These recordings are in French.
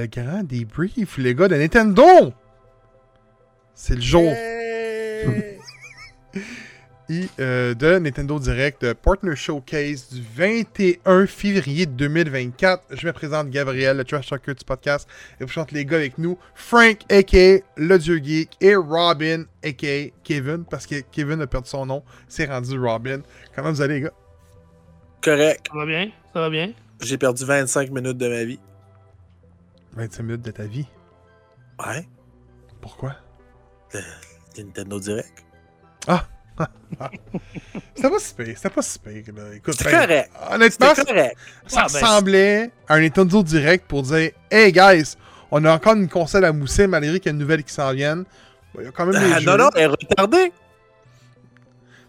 le grand débrief, les gars de Nintendo! C'est le jour. Et, euh, de Nintendo Direct de Partner Showcase du 21 février 2024. Je me présente Gabriel, le trash talker du podcast. Et vous chante les gars avec nous. Frank, a.k.a. le Dieu Geek. Et Robin, a.k.a. Kevin. Parce que Kevin a perdu son nom. C'est rendu Robin. Comment vous allez, les gars? Correct. Ça va bien? Ça va bien? J'ai perdu 25 minutes de ma vie. 25 minutes de ta vie. Ouais. Pourquoi? Le, le Nintendo Direct. Ah! C'était pas si pire, c'était pas si pire. Là. Écoute, C'est ben, correct. honnêtement, C'était correct. ça Ah, ben, ressemblait à un Nintendo Direct pour dire Hey guys, on a encore une console à mousser malgré qu'il y a une nouvelle qui s'en vienne. Bon, Il y a quand même des Ah, jeux. non, non, elle est retardée.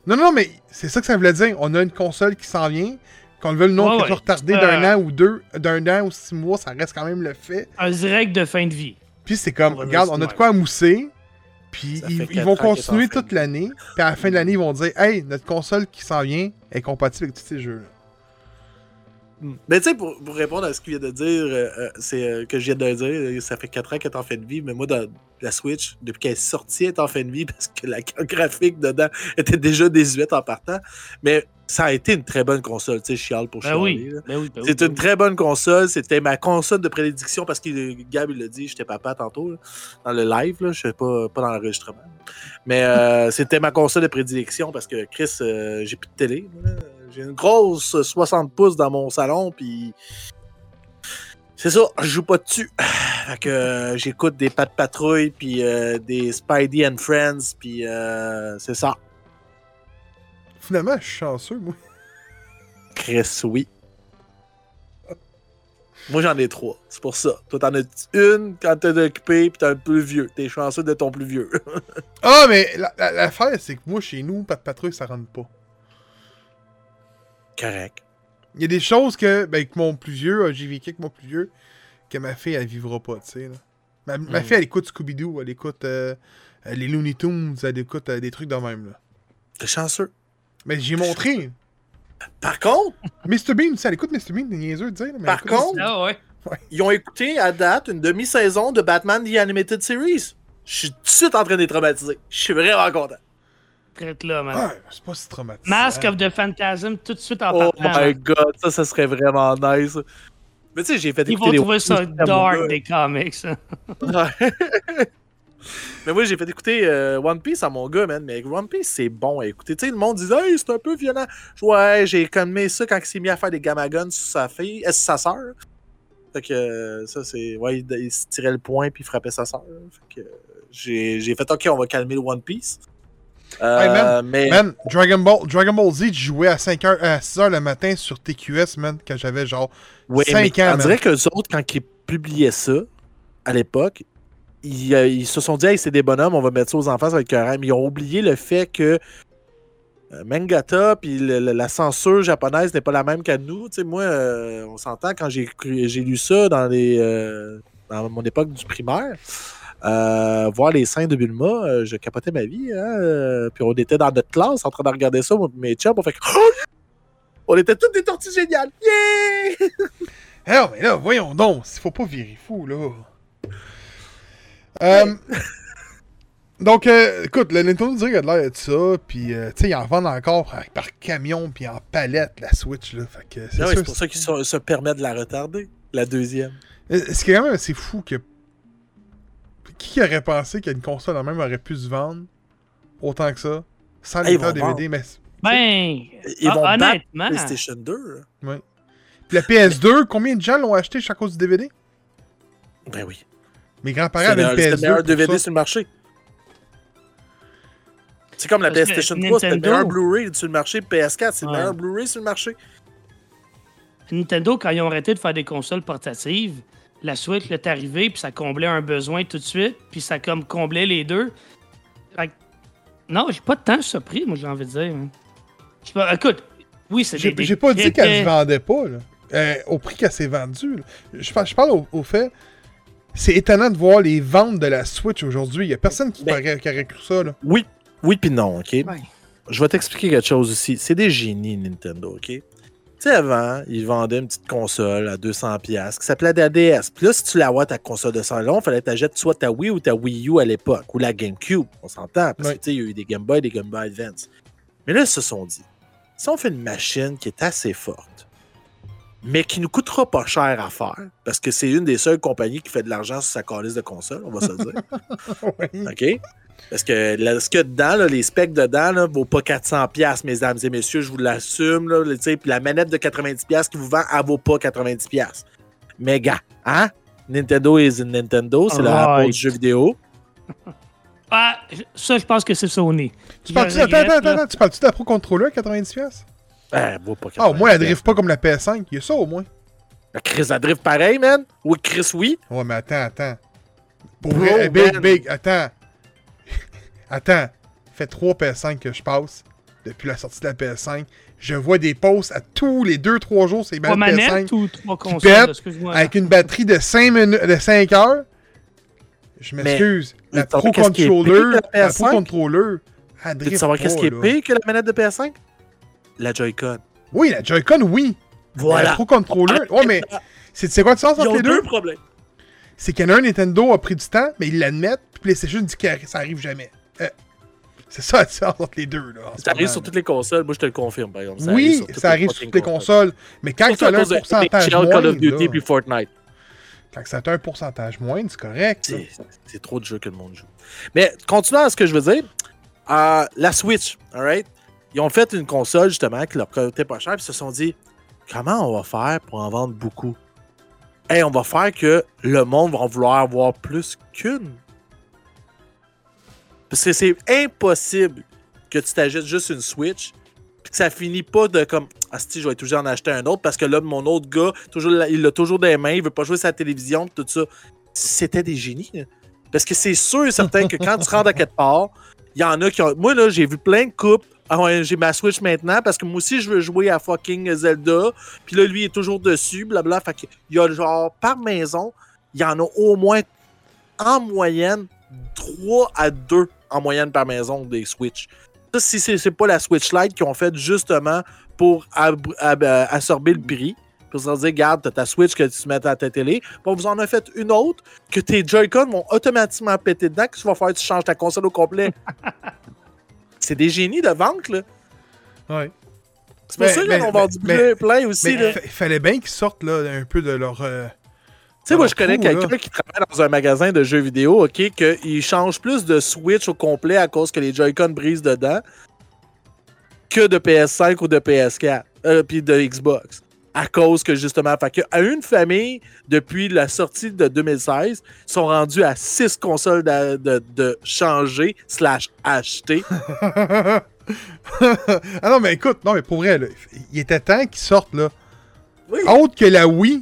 non, non, mais c'est ça que ça voulait dire. On a une console qui s'en vient. Qu'on veut le nom Ouais, qui ouais. soit retardé Euh. d'un an ou deux, d'un an ou six mois, ça reste quand même le fait. Un direct de fin de vie. Puis c'est comme, On regarde, on a de quoi à mousser. Puis ils, vont continuer toute l'année. Puis à la fin de l'année, ils vont dire Hey, notre console qui s'en vient est compatible avec tous ces jeux-là. Mais tu sais, pour, pour répondre à ce qu'il vient de dire, euh, euh, c'est euh, que je viens de dire, euh, ça fait 4 ans qu'elle est en fin de vie, mais moi, dans la Switch, depuis qu'elle est sortie, elle est en fin de vie parce que la carte graphique dedans était déjà désuète en partant. Mais ça a été une très bonne console, tu sais, chiale pour Ben chialer. oui. là. Ben oui, ben C'est ben une oui. très bonne console. C'était ma console de prédiction parce que Gab, il l'a dit, j'étais papa tantôt, là, dans le live, là, je sais pas, pas dans l'enregistrement. Mais euh, c'était ma console de prédilection parce que Chris, euh, j'ai plus de télé. J'ai une grosse 60 pouces dans mon salon, puis c'est ça, je joue pas dessus. Fait que euh, j'écoute des Pat Patrouille, puis euh, des Spidey and Friends, puis euh, c'est ça. Finalement, je suis chanceux, moi. Chris, oui. Moi, j'en ai trois. C'est pour ça. Toi, t'en as une quand t'es occupé, puis t'es un peu vieux. T'es chanceux de ton plus vieux. Ah, mais la- la- l'affaire, c'est que moi, chez nous, pas de patrouille, ça rentre pas. Correct. Il y a des choses que, ben, que mon plus vieux, euh, j'ai vécu avec mon plus vieux, que ma fille, elle vivra pas, tu sais. Ma, ma Mm. fille, elle écoute Scooby-Doo, elle écoute euh, euh, les Looney Tunes, elle écoute euh, des trucs de même. T'es chanceux. Mais j'ai montré. Par contre, Mr. Bean, tu sais, elle écoute Mr. Bean, niaiseux de dire, mais Par contre-. Ah ouais. ils ont écouté à date une demi-saison de Batman The Animated Series. Je suis tout de suite en train d'être traumatisé. Je suis vraiment content. Traite là, man. Ah, c'est pas si traumatisant. Mask of the Phantasm, tout de suite en Oh partant. my man. god, ça, ça serait vraiment nice. Mais tu sais, j'ai fait Ils écouter vont les trouver ça dark des comics. mais moi, j'ai fait écouter euh, One Piece à mon gars, man. Mais One Piece, c'est bon à écouter. Tu sais, le monde disait, hey, c'est un peu violent. Ouais, j'ai calmé ça quand il s'est mis à faire des gamagons sur sa fille, euh, sur sa sœur. Fait que euh, ça, c'est. Ouais, il, il se tirait le point puis il frappait sa sœur. Fait que j'ai j'ai fait, ok, on va calmer le One Piece. Euh, Hey, man, mais. Man, Dragon Ball, Dragon Ball Z, je jouais à 5h, à 6h le matin sur TQS, man, quand j'avais genre Ouais, 5 mais ans, On man. dirait qu'eux autres, quand ils publiaient ça, à l'époque, ils, se sont dit, hey, c'est des bonhommes, on va mettre ça aux enfants, ça va être correct. Mais ils ont oublié le fait que euh, Mangata puis la censure japonaise n'est pas la même qu'à nous. Tu sais, moi, euh, on s'entend quand j'ai lu ça euh, dans mon époque du primaire. voir les seins de Bulma, je capotais ma vie. Hein, puis on était dans notre classe en train de regarder ça, mes chums, on fait que, On était toutes des tortues géniales! Yeah! Eh non, mais là, voyons donc, il faut pas virer fou, là. Euh, donc, euh, écoute, le Nintendo Direct a de l'air de ça, puis, euh, tu sais, ils en vendent encore par, par camion, puis en palette, la Switch, là. Fait que c'est oui, c'est pour ça qu'ils se, se permettent de la retarder, la deuxième. Ce qui est quand même assez fou que. Qui aurait pensé qu'une console en même aurait pu se vendre autant que ça, sans ils lecteur DVD, mais. Ben, Ils vont battre PlayStation 2. Puis la PS2, combien de gens l'ont acheté à cause du DVD Ben oui. Mes grands-parents avaient le, une c'est le PS2. meilleur DVD ça. sur le marché. C'est comme la PlayStation 3, c'est le meilleur Blu-ray sur le marché. PS4, c'est le meilleur Blu-ray sur le marché. Nintendo, quand ils ont arrêté de faire des consoles portatives, la Switch est arrivée, puis ça comblait un besoin tout de suite, puis ça comme comblait les deux. Fait que- non, j'ai pas de temps surpris, moi, j'ai envie de dire. hein. Pas- écoute, oui, c'est J'ai des- des j'ai pas dit qu'elle se vendait pas, là. Euh, au prix qu'elle s'est vendue. Je, par- je parle au, au fait. C'est étonnant de voir les ventes de la Switch aujourd'hui. Il y a personne qui, Ben- aurait, qui aurait cru ça, là. Oui, oui puis non, OK? Ouais. Je vais t'expliquer quelque chose aussi. C'est des génies, Nintendo, OK? Tu sais, avant, ils vendaient une petite console à 200$ qui s'appelait la DS. Puis là, si tu la vois ta console de salon, il fallait que tu soit ta Wii ou ta Wii U à l'époque, ou la GameCube. On s'entend, parce Ouais. que tu sais, il y a eu des Game Boy et des Game Boy Advance. Mais là, ils se sont dit, si on fait une machine qui est assez forte, mais qui nous coûtera pas cher à faire, parce que c'est une des seules compagnies qui fait de l'argent sur sa calice de console, on va se le dire. Oui. OK? Parce que là, ce qu'il y a dedans, là, les specs dedans, là, vaut pas 400$, mesdames et messieurs, je vous l'assume. Puis la manette de 90$ qui vous vend, elle vaut pas 90$. Mais gars, hein? Nintendo is Nintendo, c'est la Right. Du jeu vidéo. Ah, ça, je pense que c'est Sony. Tu parles-tu attends, regrette, attends, là. attends, tu parles-tu de la Pro Controller à 90$? Ben, elle vaut pas 90$. Ah, au moins, elle drift pas comme la PS5. Il y a ça, au moins. La Chris, elle drift pareil, man. Oui, Chris, oui. Ouais, mais attends, attends. Pour Bro, vrai, big, man. big, attends. attends. Fait 3 PS5 que je passe depuis la sortie de la PS5. Je vois des posts à tous les 2-3 jours, c'est Trois bien PS5 manettes ou trois consoles, avec une batterie de 5, minutes, de 5 heures. Je m'excuse. La Pro Controller, la Pro PS5? Controller, elle Tu veux drift savoir qu'est-ce qui est pire que la manette de PS5? La Joy-Con. Oui, la Joy-Con, oui. Mais La Voilà. Pro Controller, ouais, mais c'est c'est quoi différence Ils entre ont les deux deux? problèmes. c'est qu'il y en a un Nintendo a pris du temps, mais ils l'admettent, puis PlayStation dit que ça arrive jamais. Euh, c'est ça la différence entre les deux. Là, Ça arrive moment, sur là. toutes les consoles. Moi, je te le confirme, par exemple. oui, sur ça arrive sur toutes les consoles, mais quand tu as un pourcentage NHL, Call of Duty moindre, puis Fortnite. quand ça a un pourcentage moindre, c'est correct. C'est trop de jeux que le monde joue. Mais continuant à ce que je veux dire, euh, la Switch, alright? Ils ont fait une console justement qui leur coûtait pas cher, puis se sont dit comment on va faire pour en vendre beaucoup? Hey, on va faire que le monde va en vouloir avoir plus qu'une. Parce que c'est impossible que tu t'achètes juste une Switch, puis que ça finit pas de comme ah si je vais toujours en acheter un autre parce que là mon autre gars toujours il l'a toujours des mains, il veut pas jouer sa télévision tout ça. C'était des génies. là. Parce que c'est sûr et certain que quand tu rentres à quelque part, il y en a qui ont. Moi, là, j'ai vu plein de couples. Ah j'ai ma Switch maintenant parce que moi aussi, je veux jouer à fucking Zelda. Puis là, lui, il est toujours dessus, blabla. Fait qu'il y a genre, par maison, il y en a au moins, en moyenne, 3 à 2 en moyenne par maison des Switch. Ça, si c'est pas la Switch Lite qu'ils ont fait justement pour ab- ab- absorber le prix. Pour se dire, regarde, t'as ta Switch que tu mets à ta télé. Puis on vous en a fait une autre que tes Joy-Con vont automatiquement péter dedans. Qu'est-ce qu'il va faire? Tu changes ta console au complet. c'est des génies de vente, là. Ouais. C'est pour ça qu'ils ont vendu plein, aussi, il fa- il fallait bien qu'ils sortent là, un peu de leur. euh, Tu sais, moi, je connais quelqu'un qui travaille dans un magasin de jeux vidéo, OK, qu'il change plus de Switch au complet à cause que les Joy-Con brisent dedans que de PS5 ou de PS4, euh, puis de Xbox. À cause que, justement, fait que, à une famille, depuis la sortie de 2016, ils sont rendus à six consoles de, de, de changer slash acheter. ah non, mais écoute, non, mais pour vrai, là, il était temps qu'ils sortent là. Oui. Autre que la Wii,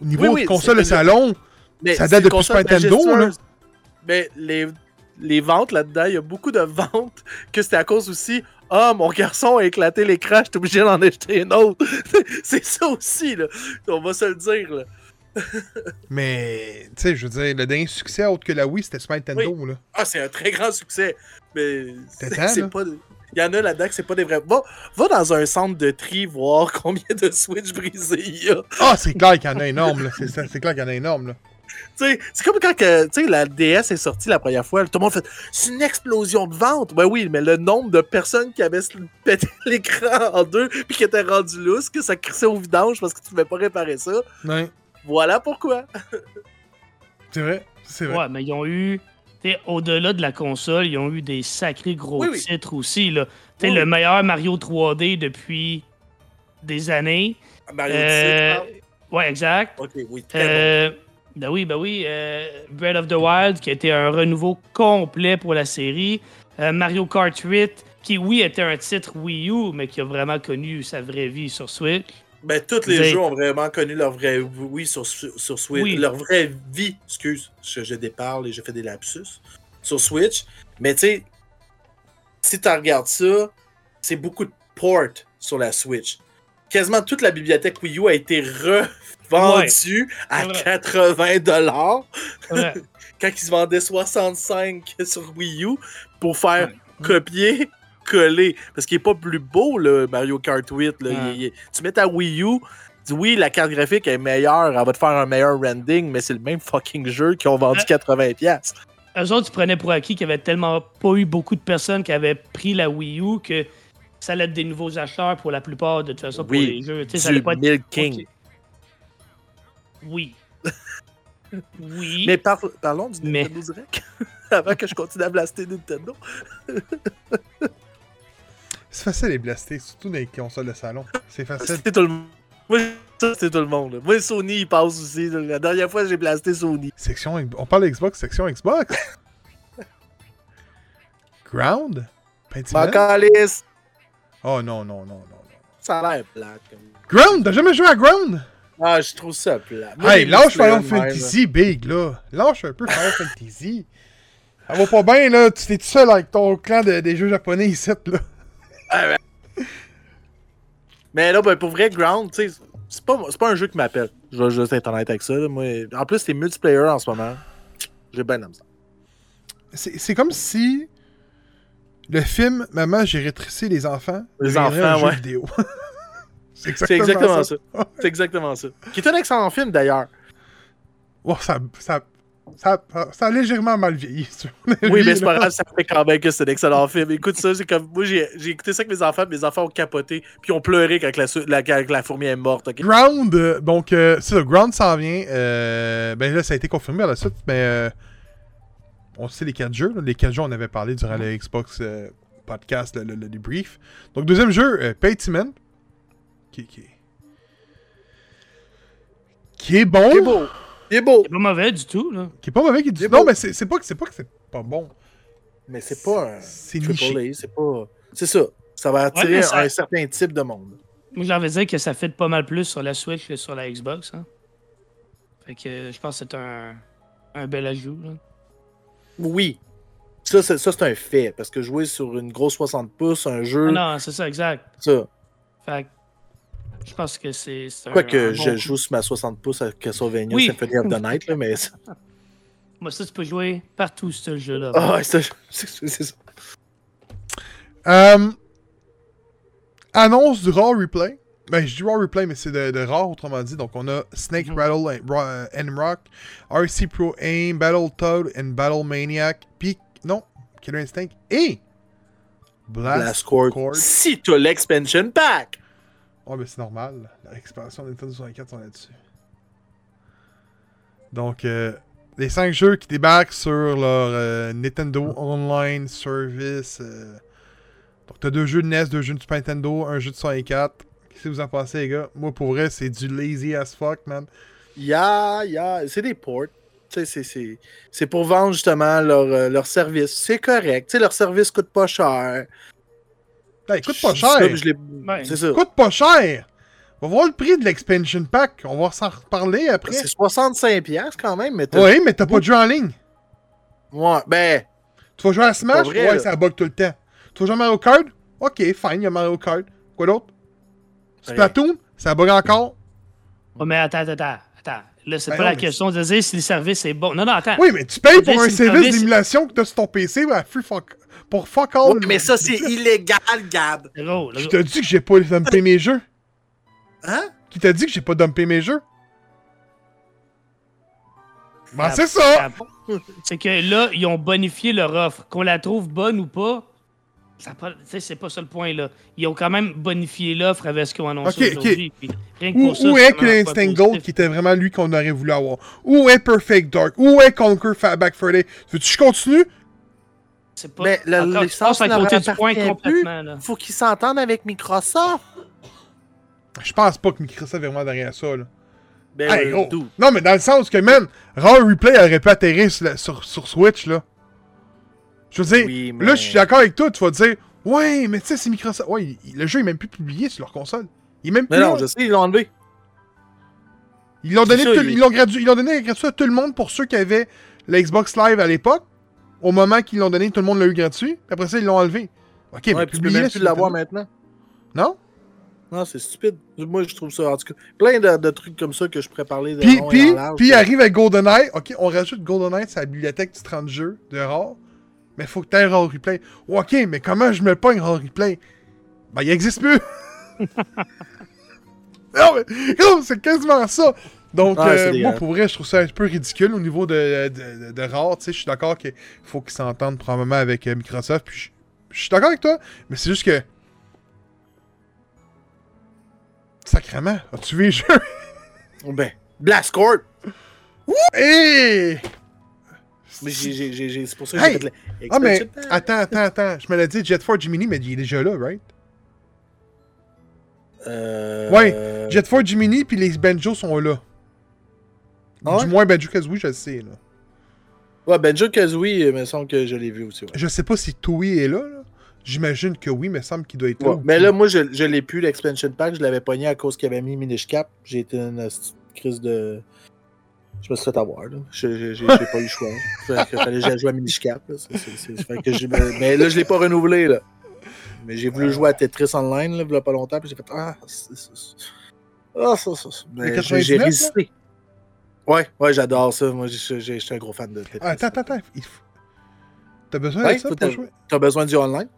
au niveau Oui, oui, de console de c'est- salon, Mais Ça date depuis Super Nintendo, majestueuse. Mais les, les ventes là-dedans, il y a beaucoup de ventes que c'était à cause aussi. Ah, mon garçon a éclaté l'écran, je suis obligé d'en acheter un autre. c'est ça aussi, là. On va se le dire, là. mais tu sais, je veux dire, le dernier succès autre que la Wii, c'était Super Nintendo là. Ah, c'est un très grand succès. Mais c'est pas. Il y en a là-dedans que c'est pas des vrais. Va, va dans un centre de tri voir combien de Switch brisés il y a. Ah, c'est clair qu'il y en a énorme là. C'est clair qu'il y en a énorme là. C'est comme quand que, tu sais, la DS est sortie la première fois, tout le monde fait c'est une explosion de vente. Ben oui, mais le nombre de personnes qui avaient pété l'écran en deux puis qui étaient rendues lousses, que ça crissait au vidange parce que tu pouvais pas réparer ça. Ouais, Voilà pourquoi. c'est vrai. C'est vrai. Ouais, mais ils ont eu, tu sais, au-delà de la console, ils ont eu des sacrés gros Oui, oui. titres aussi. Là. Tu sais, Oui, le meilleur Mario 3D depuis des années. Mario Euh, Odyssey, ouais, exact. Ok, oui, très bon. Ben oui, ben oui. euh, Breath of the Wild, qui a été un renouveau complet pour la série. Euh, Mario Kart 8, qui, oui, était un titre Wii U, mais qui a vraiment connu sa vraie vie sur Switch. Ben, tous les jeux ont vraiment connu leur vraie oui sur, sur Switch. Oui. Leur vraie vie, excuse, je, je déparle et je fais des lapsus sur Switch. Mais tu sais, si tu regardes ça, c'est beaucoup de ports sur la Switch. Quasiment toute la bibliothèque Wii U a été revendue à C'est vrai. 80 dollars quand ils se vendaient 65 sur Wii U pour faire Ouais. copier, coller. Parce qu'il est pas plus beau, le Mario Kart 8. là. Ouais. Il- il- tu mets ta Wii U, dis oui, la carte graphique est meilleure, elle va te faire un meilleur rending, mais c'est le même fucking jeu qui ont vendu Ouais. 80$. Eux autres, ils prenaient pour acquis qu'il y avait tellement pas eu beaucoup de personnes qui avaient pris la Wii U que ça allait être des nouveaux acheteurs pour la plupart, de toute façon, pour Oui, les jeux. Tu sais, ça allait pas être... Ok. Oui. oui. Mais par- parlons du Mais- Nintendo Direct. Avant que je continue à blaster Nintendo. C'est facile les blaster, surtout dans les consoles de salon. C'est facile. C'était tout le monde. Moi, c'était tout le monde. Moi, Sony, il passe aussi. La dernière fois, j'ai blasté Sony. Section, on parle de Xbox, section Xbox? Ground? Pentiment? Oh non, non, non, non, non. ça a l'air plate. Comme... Ground? T'as jamais joué à Ground? Ah, je trouve ça plat. Moi, Hey, lâche Final même, Fantasy, Big, là. Lâche un peu Final Fantasy. Ça va pas bien, là. Tu t'es tout seul avec ton clan de- des jeux japonais ici, là. là. Mais là, ben, pour vrai, Ground, tu sais, c'est pas, pas un jeu qui m'appelle. Je vais juste être honnête avec ça. là. Moi, en plus, c'est multiplayer en ce moment. J'ai bien aimé ça. C'est c'est comme si le film Maman, j'ai rétréci les enfants. Les enfants, ouais. vidéo. c'est C'est exactement ça. C'est exactement ça. Qui est un excellent film, d'ailleurs. Oh, ça, ça, ça, ça a légèrement mal vieilli. Oui, mais c'est pas grave, ça fait quand même que c'est un excellent film. Écoute ça, c'est comme. Moi, j'ai écouté ça avec mes enfants, mes enfants ont capoté, puis ont pleuré quand la, la, quand la fourmi est morte? Ground, euh, donc, euh, c'est ça, Ground s'en vient. euh, ben là, ça a été confirmé à la suite, mais euh, on sait les quatre jeux. là. Les quatre jeux, on avait parlé durant le Xbox euh, podcast, le, le, le débrief. Donc, deuxième jeu, euh, Paytiment, qui, qui, qui est bon. Il est beau. Il est beau. C'est pas mauvais du tout, là. Qui est pas mauvais. Qui est du... Est Non, mais c'est pas que c'est pas que c'est pas bon. Mais c'est pas un. C'est c'est pas. C'est ça. Ça va attirer ça- un certain type de monde. Moi, j'avais dit que ça fait pas mal plus sur la Switch que sur la Xbox. Hein. Fait que euh, je pense que c'est un, un bel ajout. Là. Oui. Ça, c'est ça, c'est un fait. Parce que jouer sur une grosse 60 pouces, un jeu. Non, c'est ça, exact. Ça. Fait que je pense que c'est. c'est Quoique bon je coup. joue sur ma 60 pouces à Castlevania Oui. Symphony of the Night, là, mais. Moi, ça, tu peux jouer partout, ce jeu-là. Ah, ouais, c'est c'est- c'est ça. Euh, annonce du Raw Replay. Ben, je dis Raw Replay, mais c'est de, de Raw, autrement dit. Donc, on a Snake Mhm. Rattle and, Rock, RC Pro Aim, Battletoad and Battle Maniac, puis, non, Killer Instinct, et Blast, Blast Court. Court. Si l'expansion pack! Ouais, mais c'est normal. La expansion de Nintendo 64 sont là-dessus. Donc, euh, les 5 jeux qui débarquent sur leur euh, Nintendo Online Service. euh, Donc, t'as deux jeux de NES, deux jeux de Super Nintendo, un jeu de 64. Qu'est-ce que vous en pensez, les gars? Moi, pour vrai, c'est du lazy as fuck, man. Ya, ya, c'est des ports. C'est- c'est- C'est pour vendre justement leur, euh, leur service. C'est correct. Tu sais, leur service coûte pas cher. Hey, coûte pas cher! C'est ça. Coûte pas cher! On va voir le prix de l'expansion pack. On va s'en reparler après. C'est 65$ piastres quand même, mais Oui, mais t'as pas de jeu en ligne. Ouais, ben, Tu vas jouer à Smash? Vrai, ouais, là. ça bug tout le temps. Tu vas jouer à Mario Kart? Ok, fine, il y a Mario Kart. Quoi d'autre? Splatoon? Ça bug encore? Oh, mais attends, attends, attends. attends. Là, c'est Ben pas non, la question de dire si le service est bon. Non, non, attends. Oui, mais tu payes pour un service service- d'émulation que t'as sur ton PC à free fuck... pour fuck all. Mais ça, c'est illégal, Gab. Gros, Qui là, t'a dit que j'ai pas dumpé mes jeux? Hein? Qui t'a dit que j'ai pas dumpé mes jeux? Ben, c'est ça! C'est que là, ils ont bonifié leur offre. Qu'on la trouve bonne ou pas, c'est pas ça le point, là. Ils ont quand même bonifié l'offre avec ce qu'ils ont annoncé Ok, ok. aujourd'hui. puis Rien que Où, pour ça, où est point Gold qui était vraiment lui qu'on aurait voulu avoir? Où est Perfect Dark? Où est Conquer Fatback Friday? Veux-tu que je continue? C'est pas... Mais la encore, licence ne point complètement, là. Faut qu'ils s'entendent avec Microsoft. Je pense pas que Microsoft est vraiment derrière ça, là. Ben, Hey, euh? Non, mais dans le sens que, man, Raw Replay aurait pu atterrir sur, la- sur- sur Switch, là. Je veux dire, Oui, mais- là, je suis d'accord avec toi, tu vas dire, ouais, mais tu sais, c'est Microsoft. Ouais, il- le jeu est même plus publié sur leur console. Il est même plus Mais non, là. je sais, ils l'ont enlevé. Ils l'ont donné, C'est ça, tout- il- ils l'ont gradu- ils l'ont donné gratuit à tout le monde pour ceux qui avaient la Xbox Live à l'époque. Au moment qu'ils l'ont donné, tout le monde l'a eu gratuit. Puis Après ça, ils l'ont enlevé. Ok, Ouais, mais tu peux même plus l'avoir maintenant. Non? Non, c'est stupide. Moi, je trouve ça, en tout cas, plein de, de trucs comme ça que je pourrais parler de Puis, puis, puis il arrive avec GoldenEye. Ok, on rajoute GoldenEye sur la bibliothèque du 30 jeux de rare. Mais faut que tu aies un rôle replay. Ok, mais comment je me pas un rôle replay? Ben, il existe plus! non, mais c'est quasiment ça! Donc, Ouais, euh, moi, pour vrai, je trouve ça un peu ridicule au niveau de, de, de, de rare. Tu sais, je suis d'accord qu'il faut qu'ils s'entendent probablement avec euh, Microsoft. Puis, je, je suis d'accord avec toi, mais c'est juste que. Sacrement, as-tu vu les jeux? Ben, Blast Corp! Hey! Mais j'ai- j'ai- j'ai- j'ai- c'est pour ça que j'ai Hey! fait le- Ah, mais attends, attends, attends. Je me l'ai dit, Jet Force Gemini, mais il est déjà là, right? Euh... Ouais, Jet Force Gemini, puis les Banjo sont là. Ah ouais? Du moins, Banjo Kazooie, je le sais, là. Ouais, Benjo Kazooie, il me semble que je l'ai vu aussi. Ouais. Je sais pas si Toei est là, là. J'imagine que oui, mais il me semble qu'il doit être là. Mais là, moi, je, je l'ai plus, l'expansion pack. Je l'avais pogné à cause qu'il avait mis Minish Cap. J'ai été une petite crise de. Je me suis fait avoir, J'ai pas eu le choix. Fait que fallait que jouer à Minish Cap. Là. C'est- c'est- c'est- fait que j'ai- mais là, je l'ai pas renouvelé, là. Mais j'ai voulu jouer à Tetris Online, là, il y a pas longtemps. Puis j'ai fait Ah, c'est Ah, ça, ça. Mais j'ai- 99, j'ai là? résisté. Ouais, ouais, j'adore ça. Moi, je suis un gros fan de Tetris. Ah, attends, attends, attends. Faut- T'as besoin Ouais, de ça pour jouer? T'as besoin du online?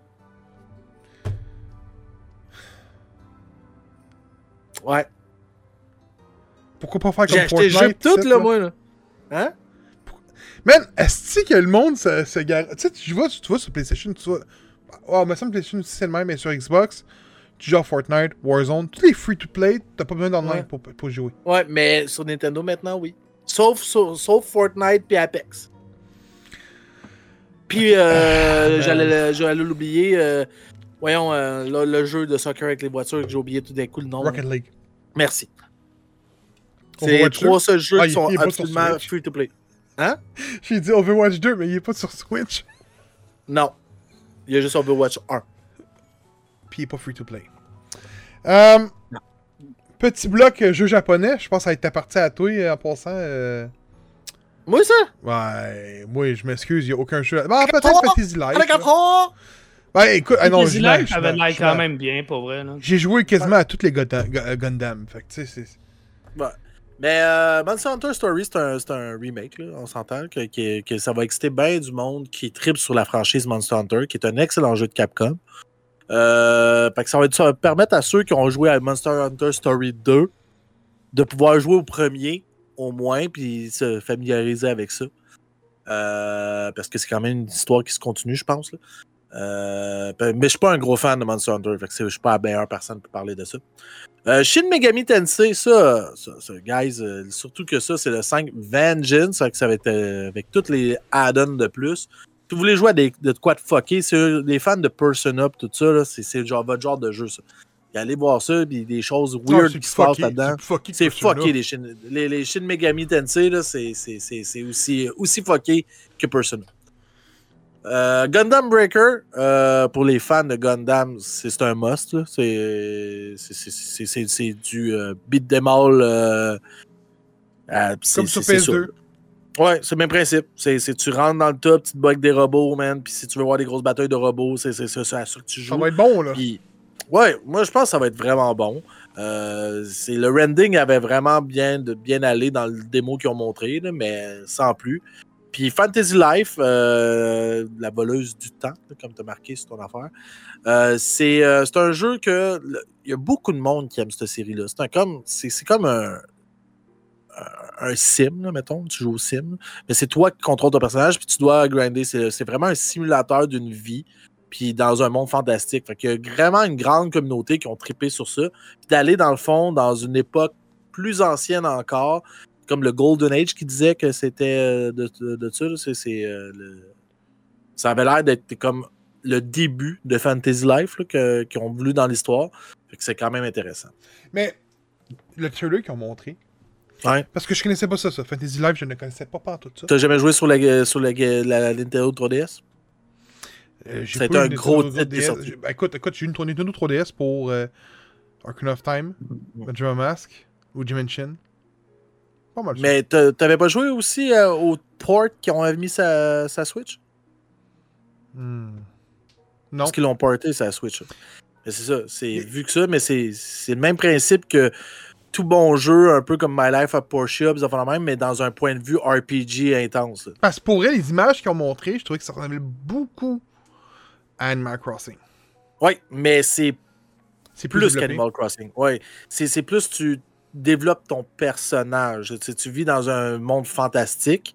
Ouais. Pourquoi pas faire J'ai comme acheté le Fortnite? jeu tout, ici, là, moi, là. Hein? Man, est-ce que le monde se, se gar- Tu sais, tu vois, tu vois sur PlayStation, tu vois. Oh, mais ça me PlayStation aussi, c'est le même, mais sur Xbox, tu joues à Fortnite, Warzone, tous les free-to-play, t'as pas besoin d'online Ouais. pour, pour jouer. Ouais, mais sur Nintendo maintenant, oui. Sauf, sauf, sauf Fortnite puis Apex. Puis, euh, j'allais le- j'allais l'oublier. euh, voyons, euh, là, le jeu de soccer avec les voitures que j'ai oublié tout d'un coup le nom. Rocket League. Merci. C'est les trois seuls jeux Ah, qui sont absolument Switch. free to play. J'ai dit Overwatch 2, mais il est pas sur Switch. Non. Il y a juste Overwatch 1. Puis il est pas free-to-play. Euh, petit bloc euh, jeu japonais, je pense que ça va être ta partie à toi euh, en passant. euh, Moi, ça? Ouais, moi je m'excuse, il n'y a aucun jeu. Bah, peut-être Fantasy Life. Avec Ben écoute, ah non, je Life je avait l'air quand même bien, pour vrai. J'ai joué quasiment à toutes les Gundam. Gu- Gundam. Fait que tu sais, c'est. Ouais. Mais euh, Monster Hunter Story, c'est un, remake, on s'entend, que, ça va exciter bien du monde qui tripe sur la franchise Monster Hunter, qui est un excellent jeu de Capcom. Euh, que ça, va être- ça va permettre à ceux qui ont joué à Monster Hunter Story 2 de pouvoir jouer au premier, au moins, puis se familiariser avec ça. Euh, parce que c'est quand même une histoire qui se continue, je pense. là. Euh, mais je suis pas un gros fan de Monster Hunter, fait que c'est- je suis pas la meilleure personne pour parler de ça. Euh, Shin Megami Tensei, ça, ça, ça, guys, euh, surtout que ça, c'est le 5 Vengeance, que ça va être avec tous les add-ons de plus. Si vous voulez jouer à des, de quoi de fucker, c'est les fans de Persona tout ça, c'est, genre, votre genre de jeu, ça. Et allez voir ça, puis des choses weird qui se passent là-dedans. C'est fucké, les Shin, les, les Shin Megami Tensei, c'est aussi, aussi fucké que Persona. Euh, Gundam Breaker, euh, pour les fans de Gundam, c'est, un must. C'est, du euh, beat them all. c'est- Comme sur c'est- c'est PS2. ça. Ouais, c'est le même principe. C'est, tu rentres dans le top, tu te bats avec des robots, man. Puis si tu veux voir des grosses batailles de robots, c'est, à ça que tu joues. Ça va être bon, là. Ouais, moi je pense que ça va être vraiment bon. Euh, le rending avait vraiment bien, de, bien allé dans le démo qu'ils ont montré, là, mais sans plus. Puis Fantasy Life, euh, la voleuse du temps, comme tu as marqué sur ton affaire, euh, c'est, euh, c'est un jeu que il y a beaucoup de monde qui aime cette série-là. C'est, comme, comme un, sim, mettons. Tu joues au sim. Mais c'est toi qui contrôles ton personnage, puis tu dois grinder. C'est, c'est vraiment un simulateur d'une vie puis dans un monde fantastique. Fait qu'il y a vraiment une grande communauté qui ont trippé sur ça. Puis d'aller dans le fond, dans une époque plus ancienne encore, comme le Golden Age qui disait que c'était euh, de, de, de ça. c'est, euh, le- Ça avait l'air d'être comme le début de Fantasy Life qu'ils ont voulu dans l'histoire. Fait que c'est quand même intéressant. Mais le trailer qu'ils ont montré. Ouais. Parce que je connaissais pas ça, ça. Fantasy Life, je ne connaissais pas par tout ça. T'as jamais joué sur la, sur la, la Nintendo 3DS? Euh, j'ai Ça a pas été eu un gros titre qui est 3DS. sorti. J'ai- ben, écoute, écoute, j'ai une tournée Nintendo 3DS pour euh, Arcane of Time, Benjamin Mask ou Dimension. Pas mal. Mais t'avais pas joué aussi euh, au port qui ont mis sa, sa Switch? Hmm. Non. Parce qu'ils l'ont porté sa Switch. Mais c'est ça, c'est vu que ça, mais c'est le même principe que tout bon jeu, un peu comme My Life at Porsche, même, mais dans un point de vue RPG intense. Parce que pour elle, les images qu'ils ont montrées, je trouvais que ça ressemblait beaucoup à Animal Crossing. Ouais, mais c'est C'est plus, plus, qu'Animal Crossing. C'est c'est plus tu développes ton personnage. Tu, vis dans un monde fantastique.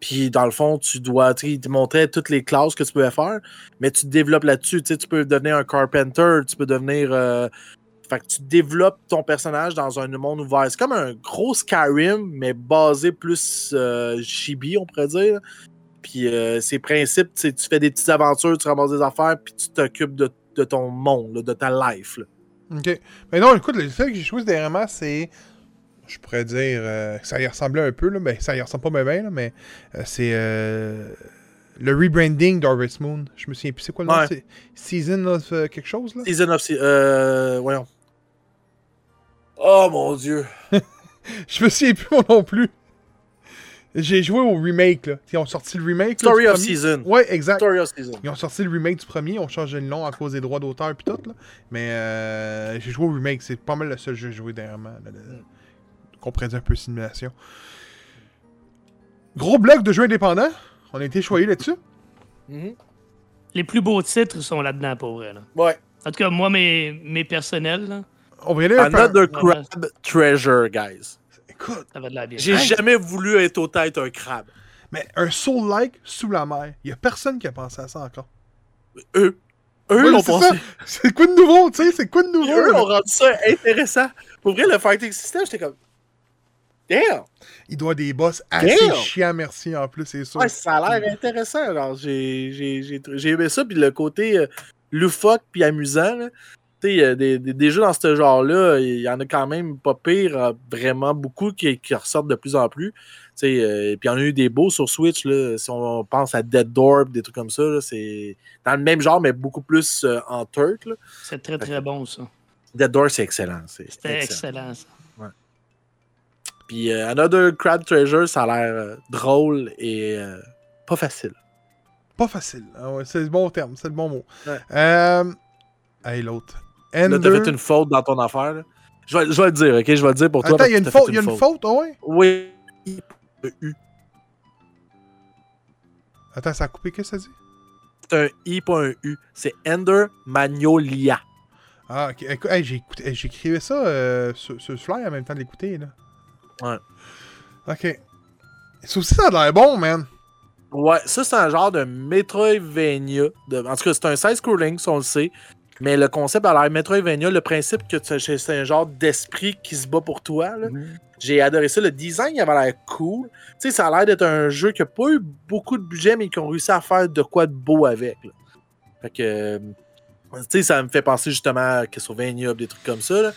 Puis dans le fond, tu dois, te montrait toutes les classes que tu pouvais faire, mais tu te développes là-dessus. Tu peux devenir un carpenter, tu peux devenir. euh, Fait que tu développes ton personnage dans un monde ouvert. C'est comme un gros Skyrim, mais basé plus euh, chibi, on pourrait dire. Puis euh, ces principes, tu fais des petites aventures, tu ramasses des affaires, puis tu t'occupes de, ton monde, de ta life. Ok. Mais non, écoute, le fait que j'ai joué dernièrement, c'est. Je pourrais dire. euh, ça y ressemblait un peu, là. Ben, ça y ressemble pas bien, bien, là, mais euh, c'est. euh, le rebranding d'Harvest Moon. Je me souviens plus, c'est quoi le nom c'est Season of euh, quelque chose, là? Season of. Euh, voyons. Oh mon dieu. Je me souviens plus moi non plus. J'ai joué au remake, là. Ils ont sorti le remake. Story of premier. Season. Ouais, exact. Story of Season. Ils ont sorti le remake du premier, ils ont changé le nom à cause des droits d'auteur puis tout, là. Mais euh, j'ai joué au remake, c'est pas mal le seul jeu que j'ai joué dernièrement. Qu'on dire un peu simulation. Gros bloc de jeux indépendants. On a été choyés là-dessus. Mhm. Les plus beaux titres sont là-dedans pour vrai. là. Ouais. En tout cas, moi, mes, mes personnels, là, On va y aller Another Vraiment. crab treasure, guys. Écoute. J'ai Hey. jamais voulu être autant être un crabe. mais un soul-like sous la mer. Il y a personne qui a pensé à ça encore. Eux. Eux Ouais, l'ont pensé. ça. C'est quoi de nouveau, tu sais? C'est quoi de nouveau? Eux ont rendu ça intéressant. Pour vrai, le fighting system, j'étais comme. Damn! Il doit des boss assez chiants, merci, en plus, c'est sûr. Ouais, ça a l'air intéressant. Alors, j'ai, j'ai, j'ai, j'ai aimé ça. Puis le côté euh, loufoque puis amusant. là. A des, des, des jeux dans ce genre-là, il y en a quand même pas pire, euh, vraiment beaucoup qui, qui ressortent de plus en plus. Euh, puis il y en a eu des beaux sur Switch. Là, si on pense à Dead Door, des trucs comme ça, c'est dans le même genre, mais beaucoup plus euh, en turk. là. C'est très, très bon, ça. Dead Door, c'est excellent. C'est C'était excellent. excellent, ça. Puis euh, Another Crab Treasure, ça a l'air euh, drôle et euh, pas facile. Pas facile. Ah ouais, c'est le bon terme, c'est le bon mot. Ouais. Euh... Hey, l'autre. Là, t'as Ender- fait une faute dans ton affaire. là. Je vais, je vais le dire, ok? Je vais le dire pour toi. Attends, il y a une faute, il y a une faute, ah ouais? Oui. I, U. Attends, ça a coupé, qu'est-ce que ça dit? C'est un I, pas un U. C'est Ender Magnolia. Ah, ok. Écoute, hey, j'écrivais ça euh, sur, sur le fly en même temps de l'écouter, là. Ouais. Ok. Ça aussi, ça a l'air bon, man. Ouais, ça, c'est un genre de Metroidvania. De... En tout cas, c'est un side-scrolling, ça, on le sait. Mais le concept a l'air Metroidvania, le principe que c'est un genre d'esprit qui se bat pour toi. là. J'ai adoré ça. Le design, il avait l'air cool. Tu sais, ça a l'air d'être un jeu qui n'a pas eu beaucoup de budget, mais qui ont réussi à faire de quoi de beau avec. là. Fait que, euh, tu sais, ça me fait penser justement à Castlevania, des trucs comme ça. là.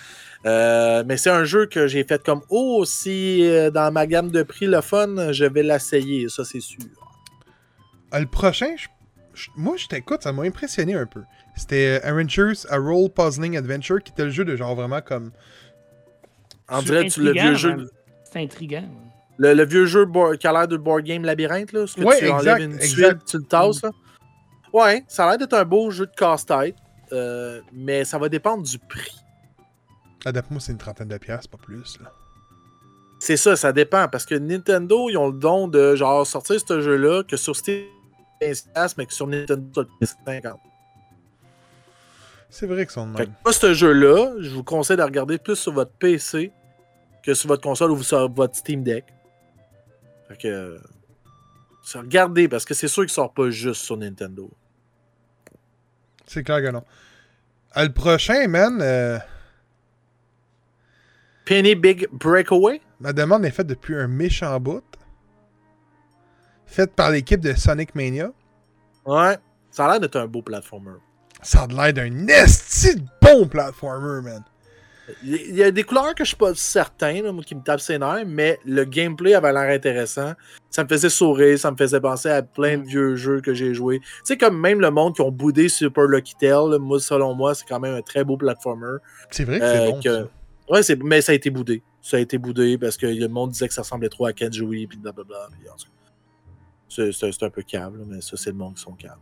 Euh, mais c'est un jeu que j'ai fait comme Oh, si euh, dans ma gamme de prix le fun, je vais l'essayer, ça c'est sûr. Ah, le prochain, je- moi, je t'écoute, ça m'a impressionné un peu. C'était euh, Adventures, a Role Puzzling Adventure, qui était le jeu de genre vraiment comme. On C'est dirait tu, le vieux jeu, même. C'est intriguant. le, le vieux jeu board- qui a l'air de board game labyrinthe, là, ce que Ouais, tu exact, enlèves une exact. tuile, tu le tasses. Là. Ouais, ça a l'air d'être un beau jeu de casse-tête, euh, mais ça va dépendre du prix. D'après moi, c'est une trentaine de piastres, pas plus. Là. C'est ça, ça dépend. Parce que Nintendo, ils ont le don de genre sortir ce jeu-là que sur Steam, 15$, mais que sur Nintendo, c'est 50$. C'est vrai que sont de Fait que même. pas ce jeu-là, je vous conseille de regarder plus sur votre PC que sur votre console ou sur votre Steam Deck. Fait que. euh, Regardez, parce que c'est sûr qu'il sort pas juste sur Nintendo. C'est clair que non. Ah, le prochain, man, euh, Penny Big Breakaway? ma demande est faite depuis un méchant bout. Faite par l'équipe de Sonic Mania. Ouais. Ça a l'air d'être un beau platformer. Ça a l'air d'un esti de bon platformer, man. Il y a des couleurs que je suis pas certain, là, moi, qui me tapent ses nerfs, mais le gameplay avait l'air intéressant. Ça me faisait sourire, ça me faisait penser à plein de vieux jeux que j'ai joués. Tu sais, comme même le monde qui ont boudé Super Lucky Tail, là, moi, selon moi, c'est quand même un très beau platformer. C'est vrai que Euh, c'est bon. que- ça. Ouais, c'est... mais ça a été boudé. Ça a été boudé parce que le monde disait que ça ressemblait trop à Ken Joey, puis blablabla. Puis c'est, c'est un peu câble, mais ça, c'est le monde qui sont câbles.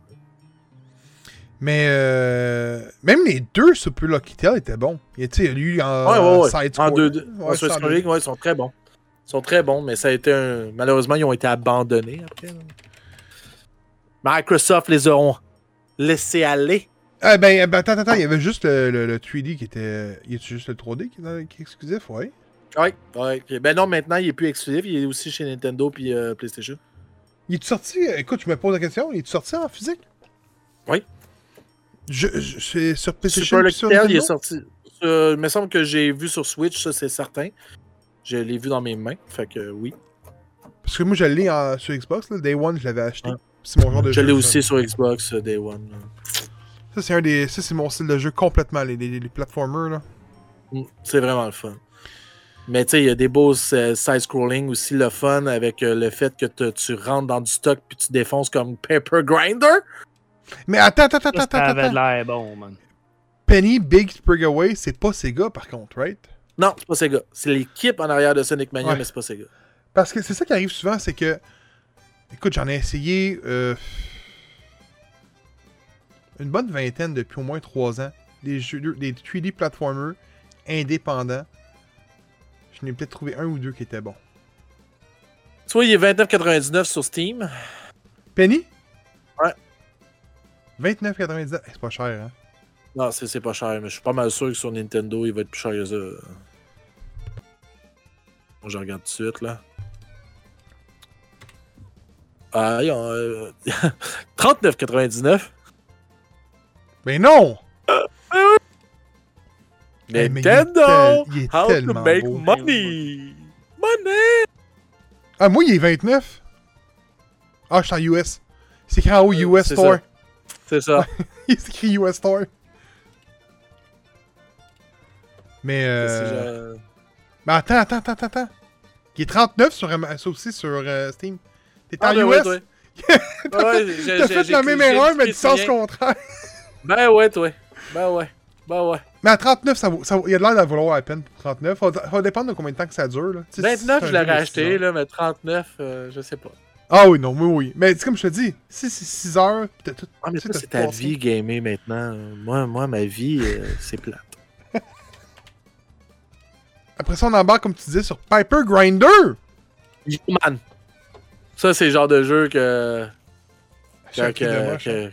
Mais euh, même les deux Super Lucky Tail étaient bons. Il y a lui en Ouais, ouais, ouais. side En deux, deux. En Side ils sont très bons. Ils sont très bons, mais ça a été un. Malheureusement, ils ont été abandonnés après. Microsoft les auront laissés aller. Ah ben, ben, attends, attends, il y avait juste le, le- le 3D qui était. Y a-tu juste le 3D qui est, qui est exclusif, ouais? Ouais, ouais. Ben non, maintenant, il est plus exclusif. Il est aussi chez Nintendo puis euh, PlayStation. Il est sorti. Écoute, je me pose la question, il est sorti en physique? Oui. Je, je, c'est sur PlayStation Super Lucky il est sorti. Euh, il me semble que j'ai vu sur Switch, ça c'est certain. Je l'ai vu dans mes mains, fait que oui. Parce que moi, je l'ai sur Xbox, là. Day One, je l'avais acheté. Ouais. C'est mon genre de Je jeu. l'ai ça. aussi sur Xbox euh, Day One. là. Ça, c'est un des. Ça, c'est mon style de jeu complètement, les, les, les platformers, là. Mm, C'est vraiment le fun. Mais tu sais, il y a des beaux euh, side-scrolling aussi, le fun avec le fait que te- tu rentres dans du stock puis tu défonces comme Paper Grinder. Mais attends, attends, attends, attends, ça avait l'air bon, man. Penny Big Sprigaway, c'est pas Sega, par contre, right? Non, c'est pas Sega. C'est l'équipe en arrière de Sonic Mania, Ouais. mais c'est pas Sega. Parce que c'est ça qui arrive souvent, c'est que. Écoute, j'en ai essayé euh, une bonne vingtaine depuis au moins 3 ans. Des jeux, des 3D platformers indépendants. Je n'ai peut-être trouvé un ou deux qui étaient bons. Vois, il est 29,99 sur Steam. Penny? 29,99. Eh, C'est pas cher, hein? Non, c'est c'est pas cher, mais je suis pas mal sûr que sur Nintendo, il va être plus cher que ça. Je regarde tout de suite, là. Ah, ils ont, euh, 39,99. Ben non! Eh, mais il est Nintendo! tel- il est How to make beau. money! Money! Ah, moi, il est 29. Ah, je suis en US. C'est écrit en haut Euh, US c'est Store. ça. C'est ça. il est écrit US Store. Mais, euh... genre- Mais attends, attends, attends, attends. Il est 39 sur, ça aussi sur euh, Steam. T'es en Ah, ben US? ouais. Ouais, T'as j'ai- fait j'ai- la même erreur, mais du sens contraire. Ben ouais, toi. Ben ouais. Ben ouais. Mais à 39, ça vaut, ça vaut- il y a de l'air de valoir la peine pour 39. Ça va, dépendre de combien de temps que ça dure. Là. Tu sais, si 29, c'est un je l'aurais acheté, là, mais 39, euh, je sais pas. Ah oui, non, oui, oui. Mais c'est comme je te dis, si c'est 6 heures, t'as tout. Ah, mais c'est ta vie gamer maintenant. Moi, moi ma vie, euh, c'est plate. Après ça, on embarque, comme tu disais, sur Piper Grinder. Man. Ça, c'est le genre de jeu que. Que, que-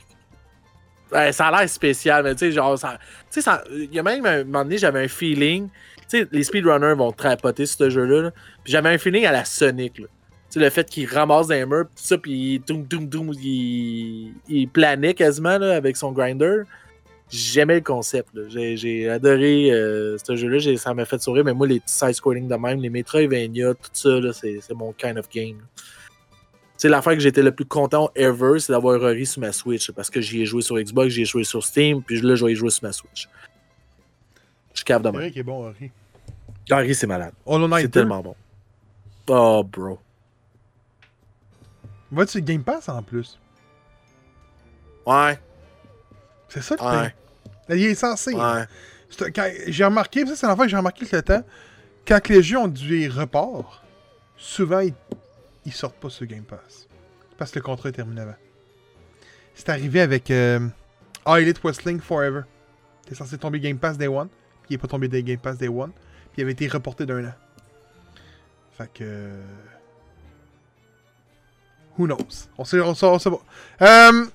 Ouais, ça a l'air spécial, mais tu sais, genre, ça. Tu sais, ça- il y a même un moment donné, j'avais un feeling. Tu sais, les speedrunners vont trapoter ce jeu-là. là. Puis j'avais un feeling à la Sonic, là. Tu sais, le fait qu'il ramasse des murs, pis tout ça, puis doum, doum, doum, il, il planait quasiment, là, avec son grinder. J'aimais le concept. J'ai, adoré euh, ce jeu-là. Ça m'a fait sourire, mais moi, les side-scrolling de même, les Metroidvania, tout ça, c'est, mon kind of game. C'est l'affaire que j'étais le plus content ever, c'est d'avoir Rory sur ma Switch. Parce que j'y ai joué sur Xbox, j'y ai joué sur Steam, puis là, je vais y jouer sur ma Switch. Je capte de C'est même. vrai qu'il est bon, Henri. Rory, c'est malade. Hollow Knight C'est 2. tellement bon. Oh, bro. Va sur Game Pass en plus? Ouais, C'est ça le ouais, Il est censé. ouais. Quand- J'ai remarqué, ça c'est l'affaire que j'ai remarqué avec le temps, quand les jeux ont du report, souvent ils, ils sortent pas sur Game Pass. Parce que le contrat est terminé avant. C'est arrivé avec euh, Ah, Elite Wrestling Forever. Est censé tomber Game Pass Day One, puis il est pas tombé Game Pass Day One, puis il avait été reporté d'un an. Fait que. Who knows? On sait, on sait, on sait pas. Euh,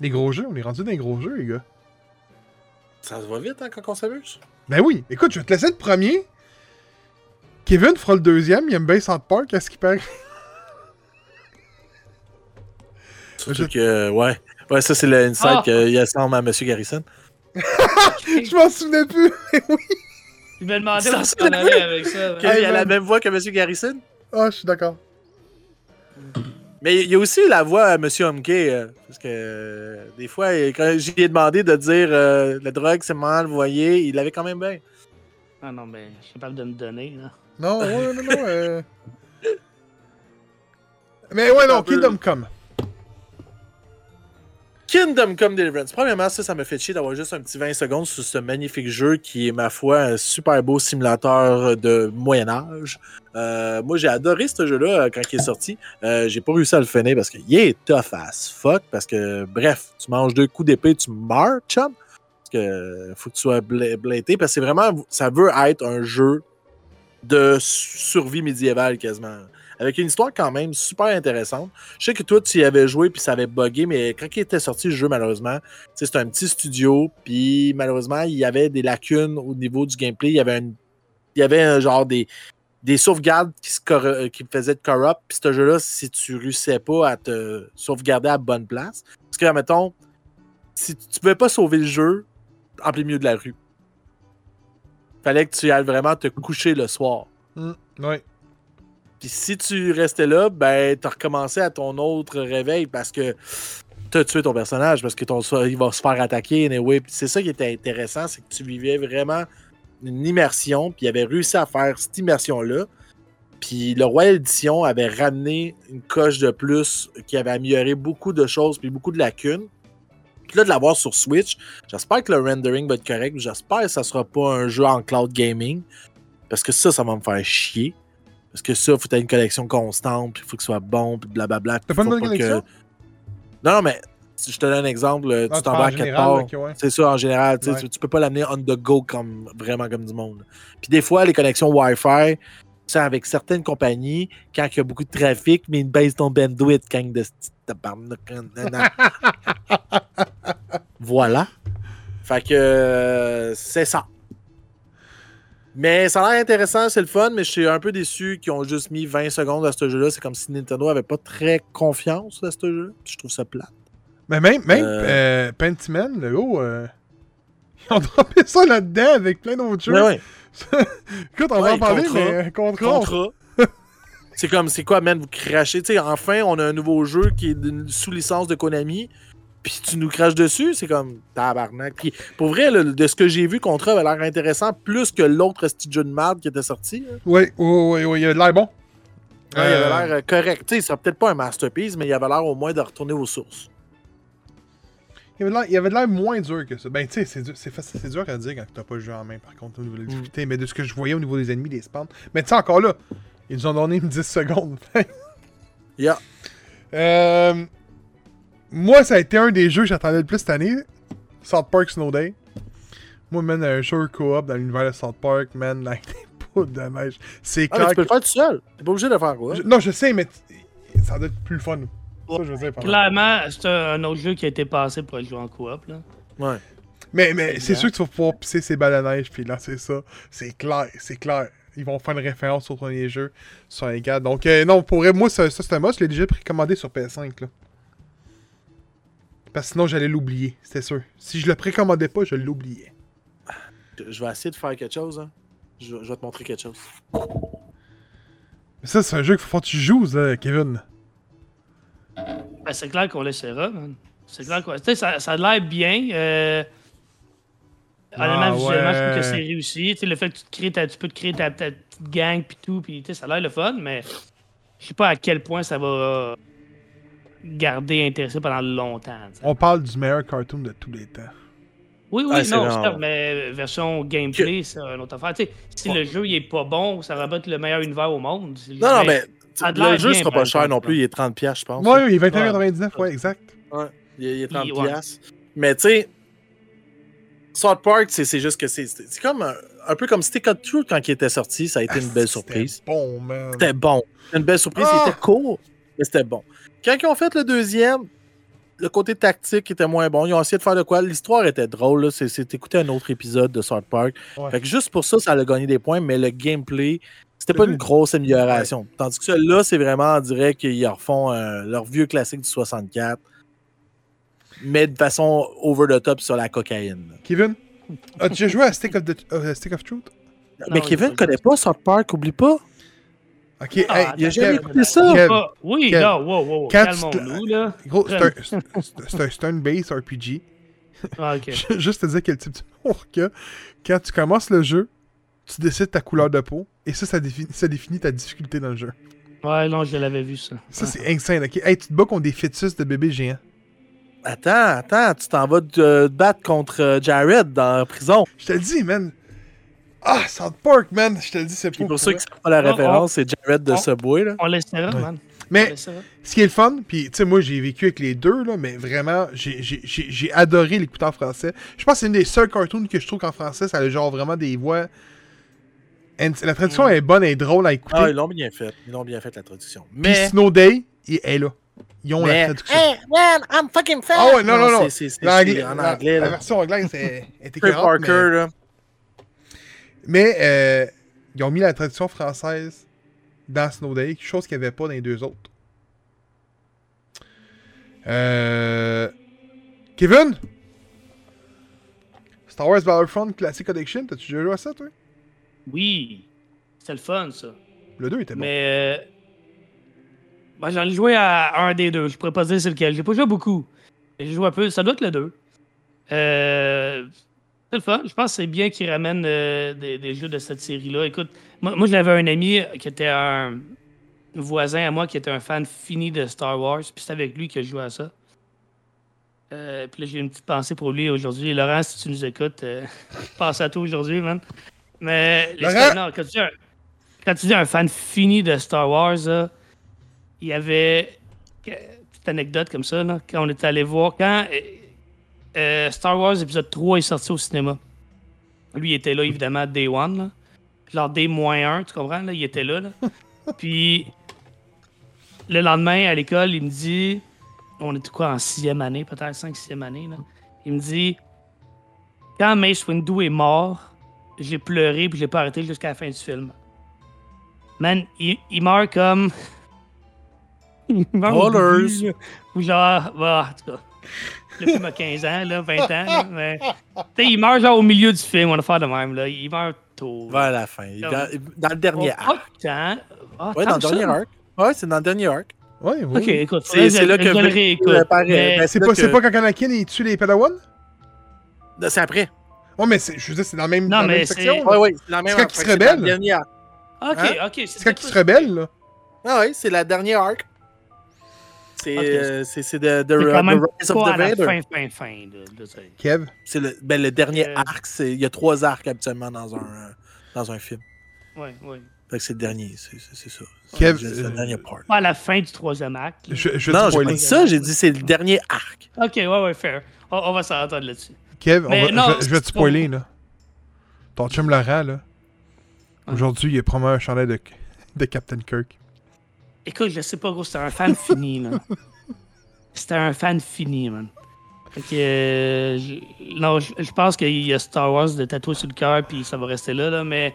Les gros jeux, on est rendu dans les gros jeux, les gars. Ça se va vite hein, quand on s'amuse. Ben oui, écoute, je vais te laisser le premier. Kevin fera le deuxième, il aime bien South Park, est-ce qu'il paraît? Surtout que, ouais. Ouais, ça, c'est le insight Ah! qu'il assemble à M. Garrison. je m'en souvenais plus! oui! Il me demandait Ça, où c'est tu en le allais vrai. avec ça. Qu'il a la même voix que M. Garrison? Ah, je suis d'accord. Mais il y a aussi la voix à M. Homkey. euh, parce que euh, des fois, quand j'y ai demandé de dire euh, la drogue, c'est mal, vous voyez, il l'avait quand même bien. Ah non, mais je suis capable de me donner. Là. Non, ouais, non, non, euh... Mais ouais, non. Kingdom Come. Kingdom Come Deliverance. Premièrement, ça, ça me fait chier d'avoir juste un petit 20 secondes sur ce magnifique jeu qui est, ma foi, un super beau simulateur de Moyen-Âge. Euh, moi, j'ai adoré ce jeu-là euh, quand il est sorti. Euh, j'ai pas réussi à le finir parce qu'il est tough as fuck. Parce que, bref, tu manges deux coups d'épée, tu meurs, chum. Parce que faut que tu sois blété. Parce que c'est vraiment, ça veut être un jeu de survie médiévale quasiment. Avec une histoire quand même super intéressante. Je sais que toi, tu y avais joué puis ça avait buggé, mais quand il était sorti le jeu, malheureusement, c'était un petit studio, puis malheureusement, il y avait des lacunes au niveau du gameplay. Il y avait, il y un genre des, des sauvegardes qui, se corru- qui faisaient de corrupt. Puis ce jeu-là, si tu réussissais pas à te sauvegarder à bonne place, parce que, admettons, si tu tu pouvais pas sauver le jeu en plein milieu de la rue, fallait que tu ailles vraiment te coucher le soir. Hmm, ouais. Puis si tu restais là, ben, t'as recommencé à ton autre réveil parce que t'as tué ton personnage, parce que ton, il va se faire attaquer. Anyway. C'est ça qui était intéressant, c'est que tu vivais vraiment une immersion, puis il avait réussi à faire cette immersion-là. Puis le Royal Edition avait ramené une coche de plus qui avait amélioré beaucoup de choses, puis beaucoup de lacunes. Puis là, de l'avoir sur Switch, j'espère que le rendering va être correct. J'espère que ça sera pas un jeu en cloud gaming. Parce que ça, ça va me faire chier. Parce que ça, faut que tu une collection constante, puis il faut que ce soit bon, puis blablabla. T'as pas une bonne que-? Non, non, mais si je te donne un exemple, euh, Ah, tu t'en vas à quelque part. ouais. C'est ça, en général. Ouais. Tu, tu peux pas l'amener on the go comme, vraiment comme du monde. Puis des fois, les connexions Wi-Fi, ça, avec certaines compagnies, quand il y a beaucoup de trafic, mais une baisse ton bandwidth quand de. Voilà. Fait que euh, c'est ça. Mais ça a l'air intéressant, c'est le fun, mais je suis un peu déçu qu'ils ont juste mis 20 secondes à ce jeu-là. C'est comme si Nintendo avait pas très confiance à ce jeu. Je trouve ça plat. Mais même, même Euh. euh, Pentiment, le haut, ont droppé ça là-dedans avec plein d'autres jeux. Mais ouais. Écoute, on va en parler, Contra. mais euh. Contrat. c'est comme, c'est quoi, man, vous crachez? Tu sais, enfin, on a un nouveau jeu qui est sous licence de Konami, puis tu nous craches dessus, c'est comme tabarnak. Puis pour vrai, de ce que j'ai vu, Contra avait l'air intéressant plus que l'autre jeu de merde qui était sorti. là. Oui, oui, oui, oui, il a de l'air bon. Ouais, Il Euh, avait l'air euh, correct. Tu sais, ça peut-être pas un masterpiece, mais il avait l'air au moins de retourner aux sources. Il il avait de l'air moins dur que ça. Ben, tu sais, c'est dur, c'est dur à dire quand t'as pas le jeu en main, par contre, au niveau de la Mm. difficulté. Mais de ce que je voyais au niveau des ennemis, des spawns. Mais tu sais, encore là, ils nous ont donné une 10 secondes. Yeah. Euh, moi, ça a été un des jeux que j'attendais le plus cette année. South Park Snow Day. Moi, man, un jeu co-op dans l'univers de South Park, man, là, pas de neige. C'est Ah, mais tu peux que- le faire tout seul. T'es pas obligé de le faire quoi. Je- Non, je sais, mais ça doit être plus le fun. Ça, je veux dire. par exemple. Clairement, c'est un autre jeu qui a été passé pour être joué en coop. Là. Ouais. Mais, mais c'est sûr que tu vas pouvoir pisser ces balles à neige puis lancer ça. C'est clair, c'est clair. Ils vont faire une référence au premier jeu sur les gars. Donc, euh, non, pour moi, ça, ça c'est un must. Je l'ai déjà précommandé sur PS5. Là. Parce que sinon, j'allais l'oublier, c'était sûr. Si je le précommandais pas, je l'oubliais. Je- Je vais essayer de faire quelque chose. hein. Je, je vais te montrer quelque chose. Mais ça, c'est un jeu qu'il faut que tu joues, là, Kevin. Ben, c'est clair qu'on l'essaiera. man. C'est clair que tu sais, ça, ça a l'air bien. Euh... Honnêtement, Ah, visuellement, je trouve que c'est réussi. Tu sais, le fait que tu, te crées ta- tu peux te créer ta, ta petite gang puis tout, puis tu sais, ça a l'air le fun, mais je sais pas à quel point ça va garder intéressé pendant longtemps. On parle du meilleur cartoon de tous les temps. Oui, oui, Ah, c'est non, mais version gameplay, c'est une autre affaire. Tu sais, si Ouais. le jeu il est pas bon, ça va pas être le meilleur univers au monde. Non, non, mais le jeu sera pas cher non plus. Il est 30$, piastres, je pense. Ouais, oui, il est 21,99, ouais, exact. Ouais, il est, il est 30 Il- ouais. piastres. Mais tu sais, South Park, c'est c'est juste que c'est c'est comme un, un peu comme Stick of Truth quand il était sorti. Ça a été une belle C'était surprise. Bon, man. C'était bon. Une belle surprise. Ah! Il était court, mais c'était bon. Quand ils ont fait le deuxième, le côté tactique était moins bon. Ils ont essayé de faire de quoi? L'histoire était drôle. là. C'est c'est écouter un autre épisode de South Park. Ouais. Fait que juste pour ça, ça a gagné des points, mais le gameplay, c'était pas une grosse amélioration. Tandis que là, c'est vraiment, on dirait qu'ils refont euh, leur vieux classique du 64, mais de façon over the top sur la cocaïne. Kevin, as-tu déjà joué à Stick of, the- euh, Stick of Truth? Non, mais Kevin connaît pas South Park, oublie pas. Ok, Ah, hey, il a jamais écouté ça. Kev, Ah, oui, Kev, là, wow, wow, quand tu te- calmons-nous, là. gros, c'est un- turn-based RPG. Ah, ok. Juste te dire quel type d'humour que quand tu commences le jeu, tu décides ta couleur de peau et ça, ça définit, ça définit ta difficulté dans le jeu. Ouais, non, je l'avais vu, ça. Ça, c'est insane, ok? Hey, tu te bats contre des fœtus de bébés géants. Attends, attends, tu t'en vas te battre contre euh, Jared dans la prison. Je te le dis, man. Ah, South Park, man. Je te le dis, c'est pour pour ceux qui ne savent pas la référence, c'est Jared de on- Subway. Là. On laissera, Ouais. man. Mais ce qui est le fun, puis tu sais, moi j'ai vécu avec les deux, là, mais vraiment, j'ai- j'ai j'ai- j'ai adoré l'écouter en français. Je pense que c'est une des seuls cartoons que je trouve qu'en français, ça a genre vraiment des voix. La traduction Mm. est bonne et drôle à écouter. Ah, ils l'ont bien fait. Ils l'ont bien fait la traduction. Puis Mais. Snow Day, il est là. Ils ont mais- la traduction. Hey, man, I'm fucking fan! Ah ouais, non, non, non. c'est- c'est- c'est- c'est en la, anglais. la là. version anglaise est, est Trey écœurante, Parker, là. Mais, mais, euh, ils ont mis la traduction française dans Snow Day, chose qu'il n'y avait pas dans les deux autres. Euh... Kevin? Star Wars Battlefront Classic Collection, t'as-tu déjà joué à ça, toi? Oui. C'était le fun, ça. Le 2 était bon. Mais. euh, j'en ai joué à un des deux. Je pourrais pas dire c'est lequel. J'ai pas joué beaucoup. J'ai joué un peu. Ça doit être le 2. Euh, c'est le fun. Je pense que c'est bien qu'ils ramènent euh, des, des jeux de cette série-là. Écoute, moi, moi j'avais un ami qui était un voisin à moi qui était un fan fini de Star Wars. Puis c'est avec lui que je jouais à ça. Euh, puis là, j'ai une petite pensée pour lui aujourd'hui. Laurent, si tu nous écoutes, euh, pense à toi aujourd'hui, man. Mais non, quand tu, dis un, quand tu dis un fan fini de Star Wars, là, il y avait que- petite anecdote comme ça, là, quand on était allé voir, quand euh, euh, Star Wars épisode 3 est sorti au cinéma. Lui, il était là, évidemment, Day One. Là. Genre Day-1, tu comprends? Là, il était là. là. Puis, le lendemain, à l'école, il me dit... On était quoi, en sixième année, peut-être, cinq, sixième année. Là. Il me dit... Quand Mace Windu est mort, j'ai pleuré puis j'ai pas arrêté jusqu'à la fin du film. Man, il, il meurt comme... il meurt là. Ou genre... bah, en tout cas, le film a 15 ans, là, 20 ans. là, mais... Tu sais, il meurt genre au milieu du film, on va faire de même. Là. Il meurt tôt. Vers la fin. Comme- Dans, dans le dernier Oh, arc. tant. Ah, Ouais, dans le dernier arc. Ouais, c'est dans le dernier arc. Ouais, oui. Ok, écoute, C'est- c'est c'est là que je le réécoute. Ben, C'est pas, que- c'est pas quand Anakin il tue les Padawan? Non, C'est après. Ouais, mais c'est- je veux dire, c'est dans la même, Non, dans mais même c'est- section. Ouais, là. ouais, c'est la même quand arc. il se c'est rebelle. le dernier arc. Ok, Hein? ok. C'est quand il se rebelle, là. Ah ouais, c'est la dernière arc. C'est Ok. euh, c'est c'est de, de, C'est de quand même Rise of pas the à la Vader. fin, fin, fin. c'est- Kev? C'est le, ben, le dernier Euh. arc. c'est- Il y a trois arcs habituellement dans un, euh, dans un film. Ouais, ouais. Fait que c'est le dernier, c'est c'est- c'est ça. Kev, C'est c'est le euh, dernier part. Pas à la fin du troisième là. Je, je Non, j'ai pas dit ça, j'ai dit c'est le dernier arc. Ok, ouais, ouais, fair. On, on va s'entendre là-dessus. Kev, on Mais va- non, je, vais- je vais te spoiler, là. Ton chum Laurent, là. Ah. Aujourd'hui, il a promis un chandail de, de Captain Kirk. Écoute, je sais pas, gros, c'était un fan fini, là. C'était un fan fini, man. Fait que. euh, je- non, je, je pense qu'il y a Star Wars de tatoué sur le cœur, puis ça va rester là, là, mais.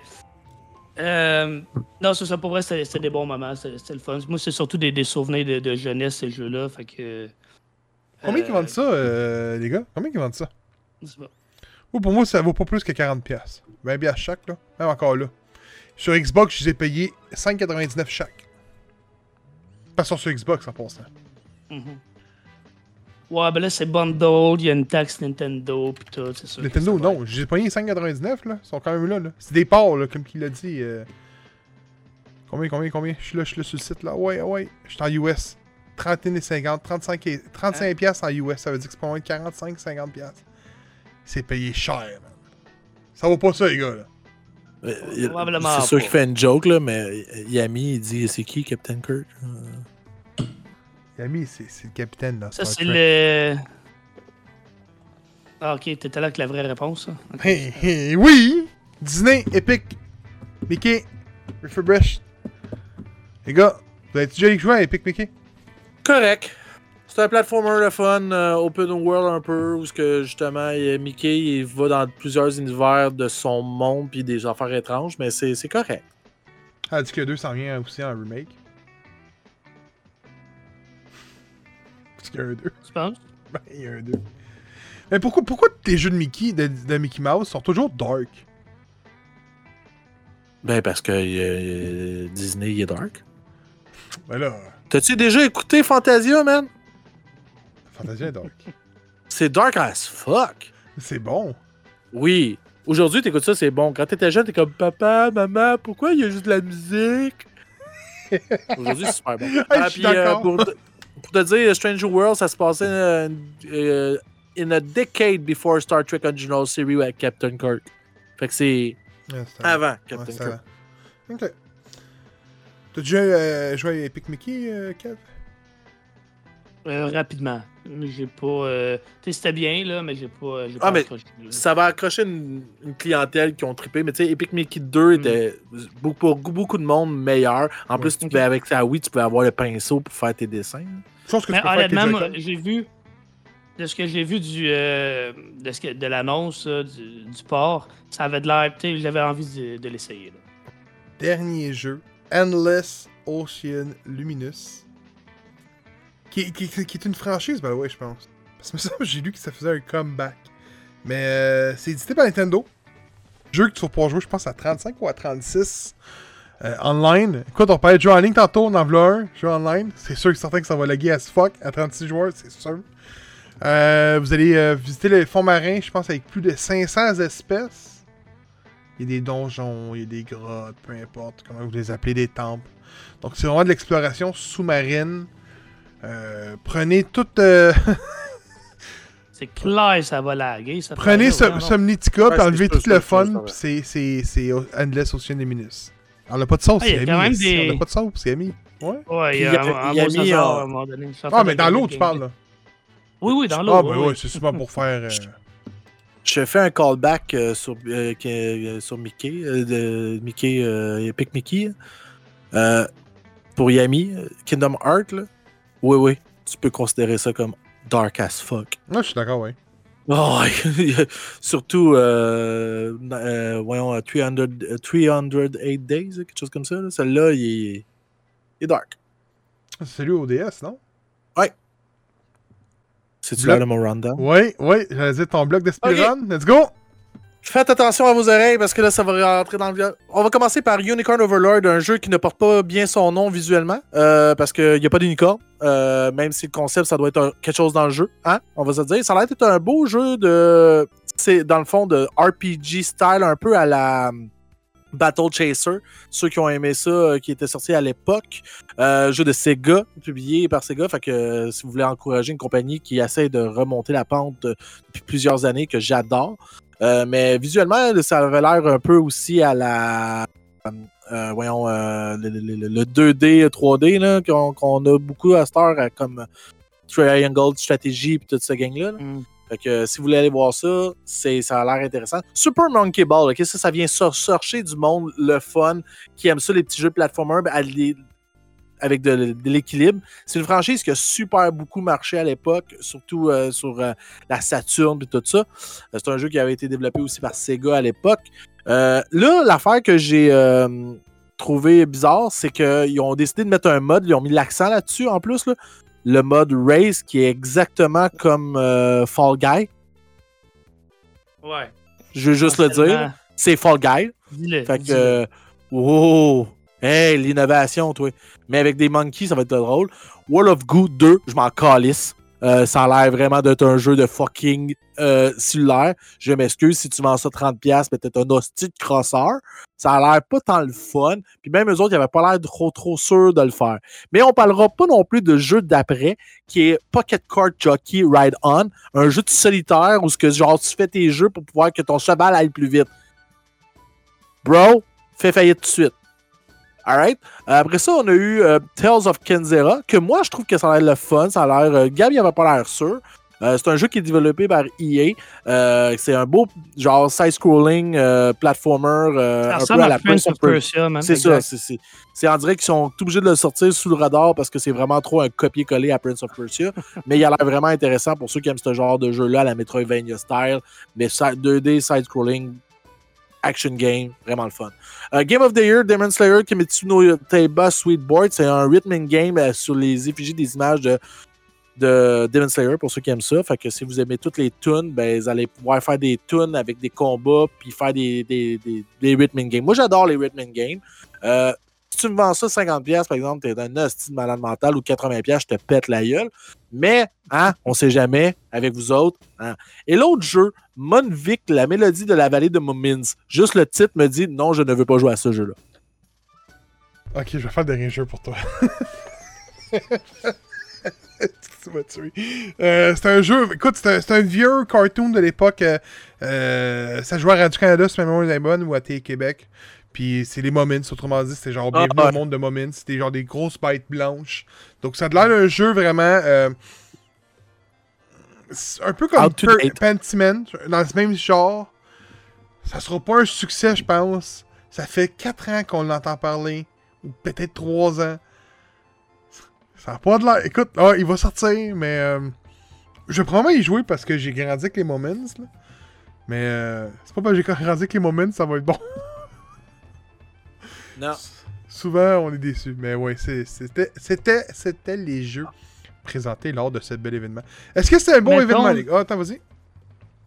euh, non, c'est ça, pour vrai, c'était des bons moments, c'était le fun. Moi, c'est surtout des, des souvenirs de, de jeunesse, ces jeux-là, fait que. Combien euh, ils vendent ça, les gars? Combien ils vendent ça? Je sais pas. Moi, pour moi, ça vaut pas plus que 40$. piastres. 20$ piastres chaque, là. Même encore là. Sur Xbox, je les ai payés 5,99$ chaque. Pas sur, Xbox, en passant. Mhm. Ouais, ben là, c'est bundle, il y a une taxe Nintendo, pis tout, c'est sûr. Nintendo, non. Je les ai payés 5,99$, là. Ils sont quand même là, là. C'est des parts, là, comme il l'a dit. euh. Combien, combien, combien? Je suis là, je suis là sur le site, là. Ouais, ouais. Je suis en US. 31,50$, 35, et- 35$ Hein? en US. Ça veut dire que c'est pas moins de 45, 50$. piastres. C'est payé cher, man. Ça vaut pas ça, les gars, là. Euh, C'est sûr qu'il fait une joke, là, mais Yami, il dit c'est qui Captain Kirk? Euh, Yami, c'est le capitaine dans Ça, c'est le. Ah, ok, t'étais là avec la vraie réponse, ça. Ok. Hey, hey, oui! Disney, Epic, Mickey, Refresh. Les gars, vous avez déjà joué à Epic Mickey? Correct. C'est un platformer de fun, euh, open world un peu, où ce que justement il- Mickey il va dans plusieurs univers de son monde puis des affaires étranges, mais c'est c'est correct. Ah, dit que le 2 s'en vient aussi en remake. Parce qu'il y a un 2. Tu penses? Ben, il y a un 2. Mais pourquoi, pourquoi tes jeux de Mickey, de, de Mickey Mouse, sont toujours dark? Ben parce que euh, Disney il est dark. Ben là, T'as-tu déjà écouté Fantasia, man? Fantasia est dark. C'est dark as fuck. C'est bon. Oui. Aujourd'hui, t'écoutes ça, c'est bon. Quand t'étais jeune, t'es comme papa, maman, pourquoi il y a juste de la musique? Aujourd'hui, c'est super bon. Ah, puis, euh, pour, pour te dire, Stranger World, ça se passait euh, euh, in a decade before Star Trek Original Series avec Captain Kirk. Fait que c'est Ouais, c'était- avant Captain Kirk. avant. Ok. T'as déjà joué à Epic Mickey, Kev? Euh, rapidement. J'ai pas. euh, Tu sais, c'était bien, là, mais j'ai pas. j'ai Ah, pas mais accroché. Ça va accrocher une, une clientèle qui ont trippé, mais tu sais, Epic Mickey 2 était beaucoup, pour beaucoup de monde meilleur. En plus, tu pouvais, avec ça, oui, tu pouvais avoir le pinceau pour faire tes dessins. Chose que Mais honnêtement, moi, j'ai vu. De ce que j'ai vu du, euh, de, ce que- de l'annonce du, du port, ça avait de l'air. tu sais, J'avais envie de, de l'essayer. là. Dernier jeu, Endless Ocean Luminous. Qui, est une franchise, the way, je pense. Parce que que j'ai lu que ça faisait un comeback. Mais euh, c'est édité par Nintendo. Jeu que tu vas pouvoir jouer, je pense, à 35 ou à 36 euh, online. Écoute, on parlait de jeu en ligne tantôt, on en voulait un, jeu online. C'est sûr que certain que ça va laguer as fuck à 36 joueurs, c'est sûr. Euh, vous allez euh, visiter les fonds marins, je pense, avec plus de 500 espèces. Il y a des donjons, il y a des grottes, peu importe comment vous les appelez, des temples. Donc c'est vraiment de l'exploration sous-marine. Euh, prenez toute... euh, C'est clair, ça va laguer. Ça prenez Subnautica, Ouais, puis enlevez tout le fun, c'est puis c'est- Endless Ocean Luminous. On n'a pas de sauce, Ah, c'est des- On n'a pas de sauce, c'est Amy. Ouais. Ouais, Puis il y il y a, un à un moment donné. Ah, mais dans l'eau, tu parles, là. Oui, oui, dans l'eau. Ah, ben oui, ouais, c'est sûrement pour faire... euh, Je fais un callback euh, sur, euh, sur Mickey, euh, de Mickey, euh, Epic Mickey. Euh, pour Yami, Kingdom Heart, là. Oui, oui, tu peux considérer ça comme dark as fuck. Ouais, je suis d'accord, ouais. Oh, surtout, euh, euh, voyons, euh, 300, euh, 308 Days, quelque chose comme ça. là. Celle-là, il est, il est dark. C'est lui au DS, non? C'est-tu Bloc- là de mon rundown? Ouais, ouais, j'allais dire ton bloc de speedrun. Let's go! Faites attention à vos oreilles parce que là, ça va rentrer dans le. On va commencer par Unicorn Overlord, un jeu qui ne porte pas bien son nom visuellement euh, parce qu'il n'y a pas d'unicorn. Euh, même si le concept, ça doit être quelque chose dans le jeu. Hein? On va se dire. Ça a l'air d'être un beau jeu de. C'est dans le fond de RPG style, un peu à la. hum, Battle Chaser, ceux qui ont aimé ça, euh, qui était sorti à l'époque. Jeu de Sega, publié par Sega. Fait que si vous voulez encourager une compagnie qui essaie de remonter la pente depuis plusieurs années, que j'adore. Euh, mais visuellement, ça avait l'air un peu aussi à la. euh, voyons, euh, le, le- le- le 2D, 3D, là, qu'on qu'on a beaucoup à cette heure, comme Triangle Strategy et toute cette gang-là. là. Mm. Fait que si vous voulez aller voir ça, c'est, ça a l'air intéressant. Super Monkey Ball, ok, ça, ça vient chercher du monde, le fun, qui aime ça, les petits jeux platformers, ben, à les- avec de, de l'équilibre. C'est une franchise qui a super beaucoup marché à l'époque, surtout euh, sur euh, la Saturn et tout ça. Euh, C'est un jeu qui avait été développé aussi par Sega à l'époque. Là, l'affaire que j'ai trouvé bizarre, c'est qu'ils ont décidé de mettre un mode, ils ont mis l'accent là-dessus en plus, là. le mode Race qui est exactement comme Fall Guy. Ouais. Je veux juste le dire, c'est Fall Guy. Fait que, dis-le. Hey, l'innovation, toi. Mais avec des monkeys, ça va être drôle. World of Goo 2, je m'en calisse. Euh, ça a l'air vraiment d'être un jeu de fucking euh, cellulaire. Je m'excuse si tu vends ça 30$, mais t'es un hostie de crosseur. Ça a l'air pas tant le fun. Puis même eux autres, ils avaient pas l'air trop trop sûrs de le faire. Mais on parlera pas non plus de jeu d'après, qui est Pocket Card Jockey Ride On, un jeu de solitaire où que genre tu fais tes jeux pour pouvoir que ton cheval aille plus vite. Bro, fais faillite tout de suite. Alright. Euh, après ça, on a eu euh, Tales of Kenzera, que moi, je trouve que ça a l'air le fun. Ça a l'air. Euh, Gab, il avait pas l'air sûr. Euh, c'est un jeu qui est développé par EA. C'est un beau, genre, side-scrolling platformer. ça un peu à la Prince of Persia. C'est ça. C'est- C'est c'est en direct qu'ils sont tout obligés de le sortir sous le radar parce que c'est vraiment trop un copier-coller à Prince of Persia. mais il a l'air vraiment intéressant pour ceux qui aiment ce genre de jeu-là, la Metroidvania style, mais si- 2D side-scrolling, action game, vraiment le fun. Euh, game of the Year, Demon Slayer, Kimetsu no Taiba Sweetboard, c'est un rhythm game euh, sur les effigies des images de, de Demon Slayer pour ceux qui aiment ça. Fait que si vous aimez toutes les tunes, ben, vous allez pouvoir faire des tunes avec des combats puis faire des, des, des, des games. Moi, j'adore les rhythm games. Euh, si tu me vends ça 50$, par exemple, t'es un hostie de malade mental ou 80$, je te pète la gueule. Mais, hein, on sait jamais avec vous autres. hein. Et l'autre jeu, Monvic, la mélodie de la vallée de Mummins. Juste le titre me dit non, je ne veux pas jouer à ce jeu-là. Ok, je vais faire le dernier jeu pour toi. Euh, c'est un jeu, écoute, c'est un, vieux cartoon de l'époque. euh, euh, ça jouait à Radio-Canada, si ma mémoire est bonne, ou à Télé-Québec. Puis c'est les Moments, autrement dit, c'était genre Ah, bienvenue ouais. au monde de Moments. C'était genre des grosses bêtes blanches. Donc ça a l'air d'un jeu vraiment. C'est un peu comme. Pentiment, dans ce même genre. Ça sera pas un succès, je pense. Ça fait 4 ans qu'on l'entend parler. Ou peut-être 3 ans. Ça a pas de l'air. Écoute, ah, il va sortir, mais. euh, je vais probablement y jouer parce que j'ai grandi avec les Moments. Là. Mais euh, c'est pas parce que j'ai grandi avec les Moments, ça va être bon. Non. Souvent, on est déçus. Mais ouais, c'est- c'était, c'était, c'était les jeux présentés lors de ce bel événement. Est-ce que c'est un bon Mettons- événement, les gars? Ah, attends, vas-y.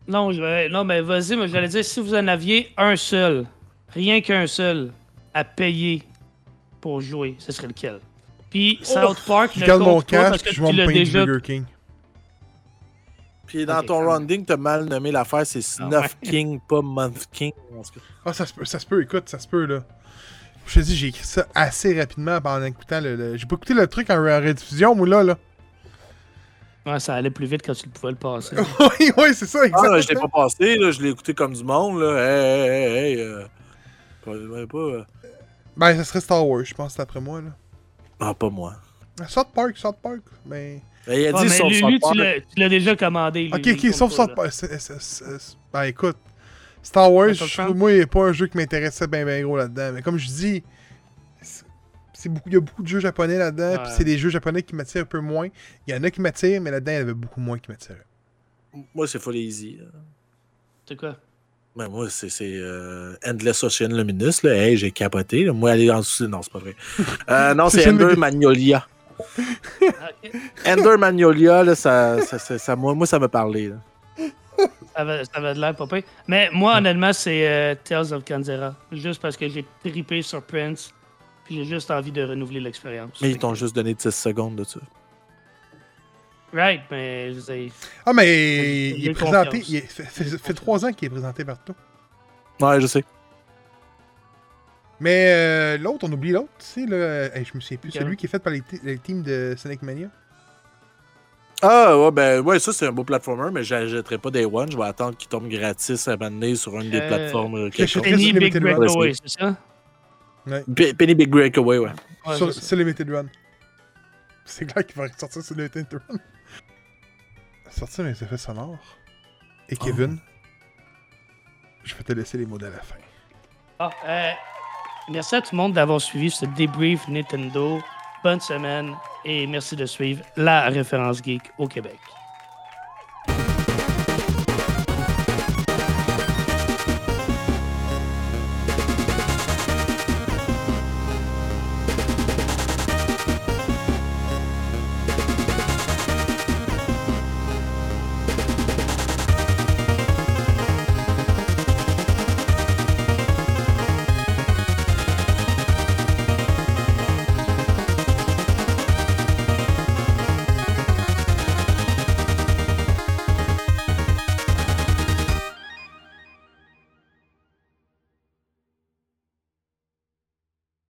Non, je vais- non mais vas-y, moi j'allais dire, si vous en aviez un seul, rien qu'un seul, à payer pour jouer, ce serait lequel? Puis South Park, Je ne garde mon cash, parce que puis je tu l'as déjà... Burger King. Puis dans ton rounding, t'as mal nommé l'affaire, c'est Snuff Ah ouais. King, pas Month King. En. Ah, ça se peut, ça se peut, écoute, ça se peut, là. Je te dis, j'ai écrit ça assez rapidement pendant écoutant le. le- J'ai pas écouté le truc en, en rediffusion, moi, là, là. Ouais, ça allait plus vite quand tu le pouvais le passer. oui, oui, c'est ça, Ah, exactement. là, je l'ai pas passé, là, je l'ai écouté comme du monde. Là. Hey, hey, hey, hey, euh, pas, ouais, pas, euh, Ben, ça serait Star Wars, je pense, d'après moi, là. Ah, pas moi. South Park, South Park, mais. Ben, il a Ouais, dit mais son lui, South lui, Park. tu l'as- tu l'as déjà commandé. lui, Ok, ok, sauf South. Park. Ben, écoute. Star Wars, moi, il n'y a pas un jeu qui m'intéressait bien, bien gros là-dedans. Mais comme je dis, beaucoup, il y a beaucoup de jeux japonais là-dedans. Ouais. Puis c'est des jeux japonais qui m'attirent un peu moins. Il y en a qui m'attirent, mais là-dedans, il y en avait beaucoup moins qui m'attiraient. Moi, c'est Full Easy. C'est quoi? Ben, moi, c'est c'est, euh, Endless Ocean Luminous. Là. Hey, j'ai capoté. là. Moi, aller en dessous, non, c'est pas vrai. Euh, non, c'est Ender. Magnolia. Ah. Ender Magnolia, là, ça, ça, ça, ça- moi, moi, ça m'a parlé. Là. Ça avait, ça avait de l'air pire. Mais moi, honnêtement, c'est euh, Tales of Kanzera. Juste parce que j'ai trippé sur Prince. Puis j'ai juste envie de renouveler l'expérience. Mais ils t'ont juste donné 10 secondes de ça. Right, mais je sais- Ah, mais il est présenté. Il est- fait, trois ans qu'il est présenté partout. Ouais, je sais. Mais euh, l'autre, on oublie l'autre, tu sais, là. hey, je me souviens plus. Ok. Celui qui est fait par les, les teams de Sonic Mania. Ah, ouais, ben, ouais, ça, c'est un beau platformer, mais j'achèterai pas Day One. Je vais attendre qu'il tombe gratis à m'amener sur une des Euh, plateformes. euh, Qu'est-ce quelconques. que Penny sur Big Run. Breakaway, c'est ça? Pe- Penny Big Breakaway, ouais. Ouais, sur, Limited Run. C'est clair qu'il va sortir sur Limited Run. Sortir mes effets sonores. Et Oh. Kevin, je vais te laisser les mots de la fin. Ah, euh, merci à tout le monde d'avoir suivi ce débrief Nintendo. Bonne semaine et merci de suivre la référence geek au Québec.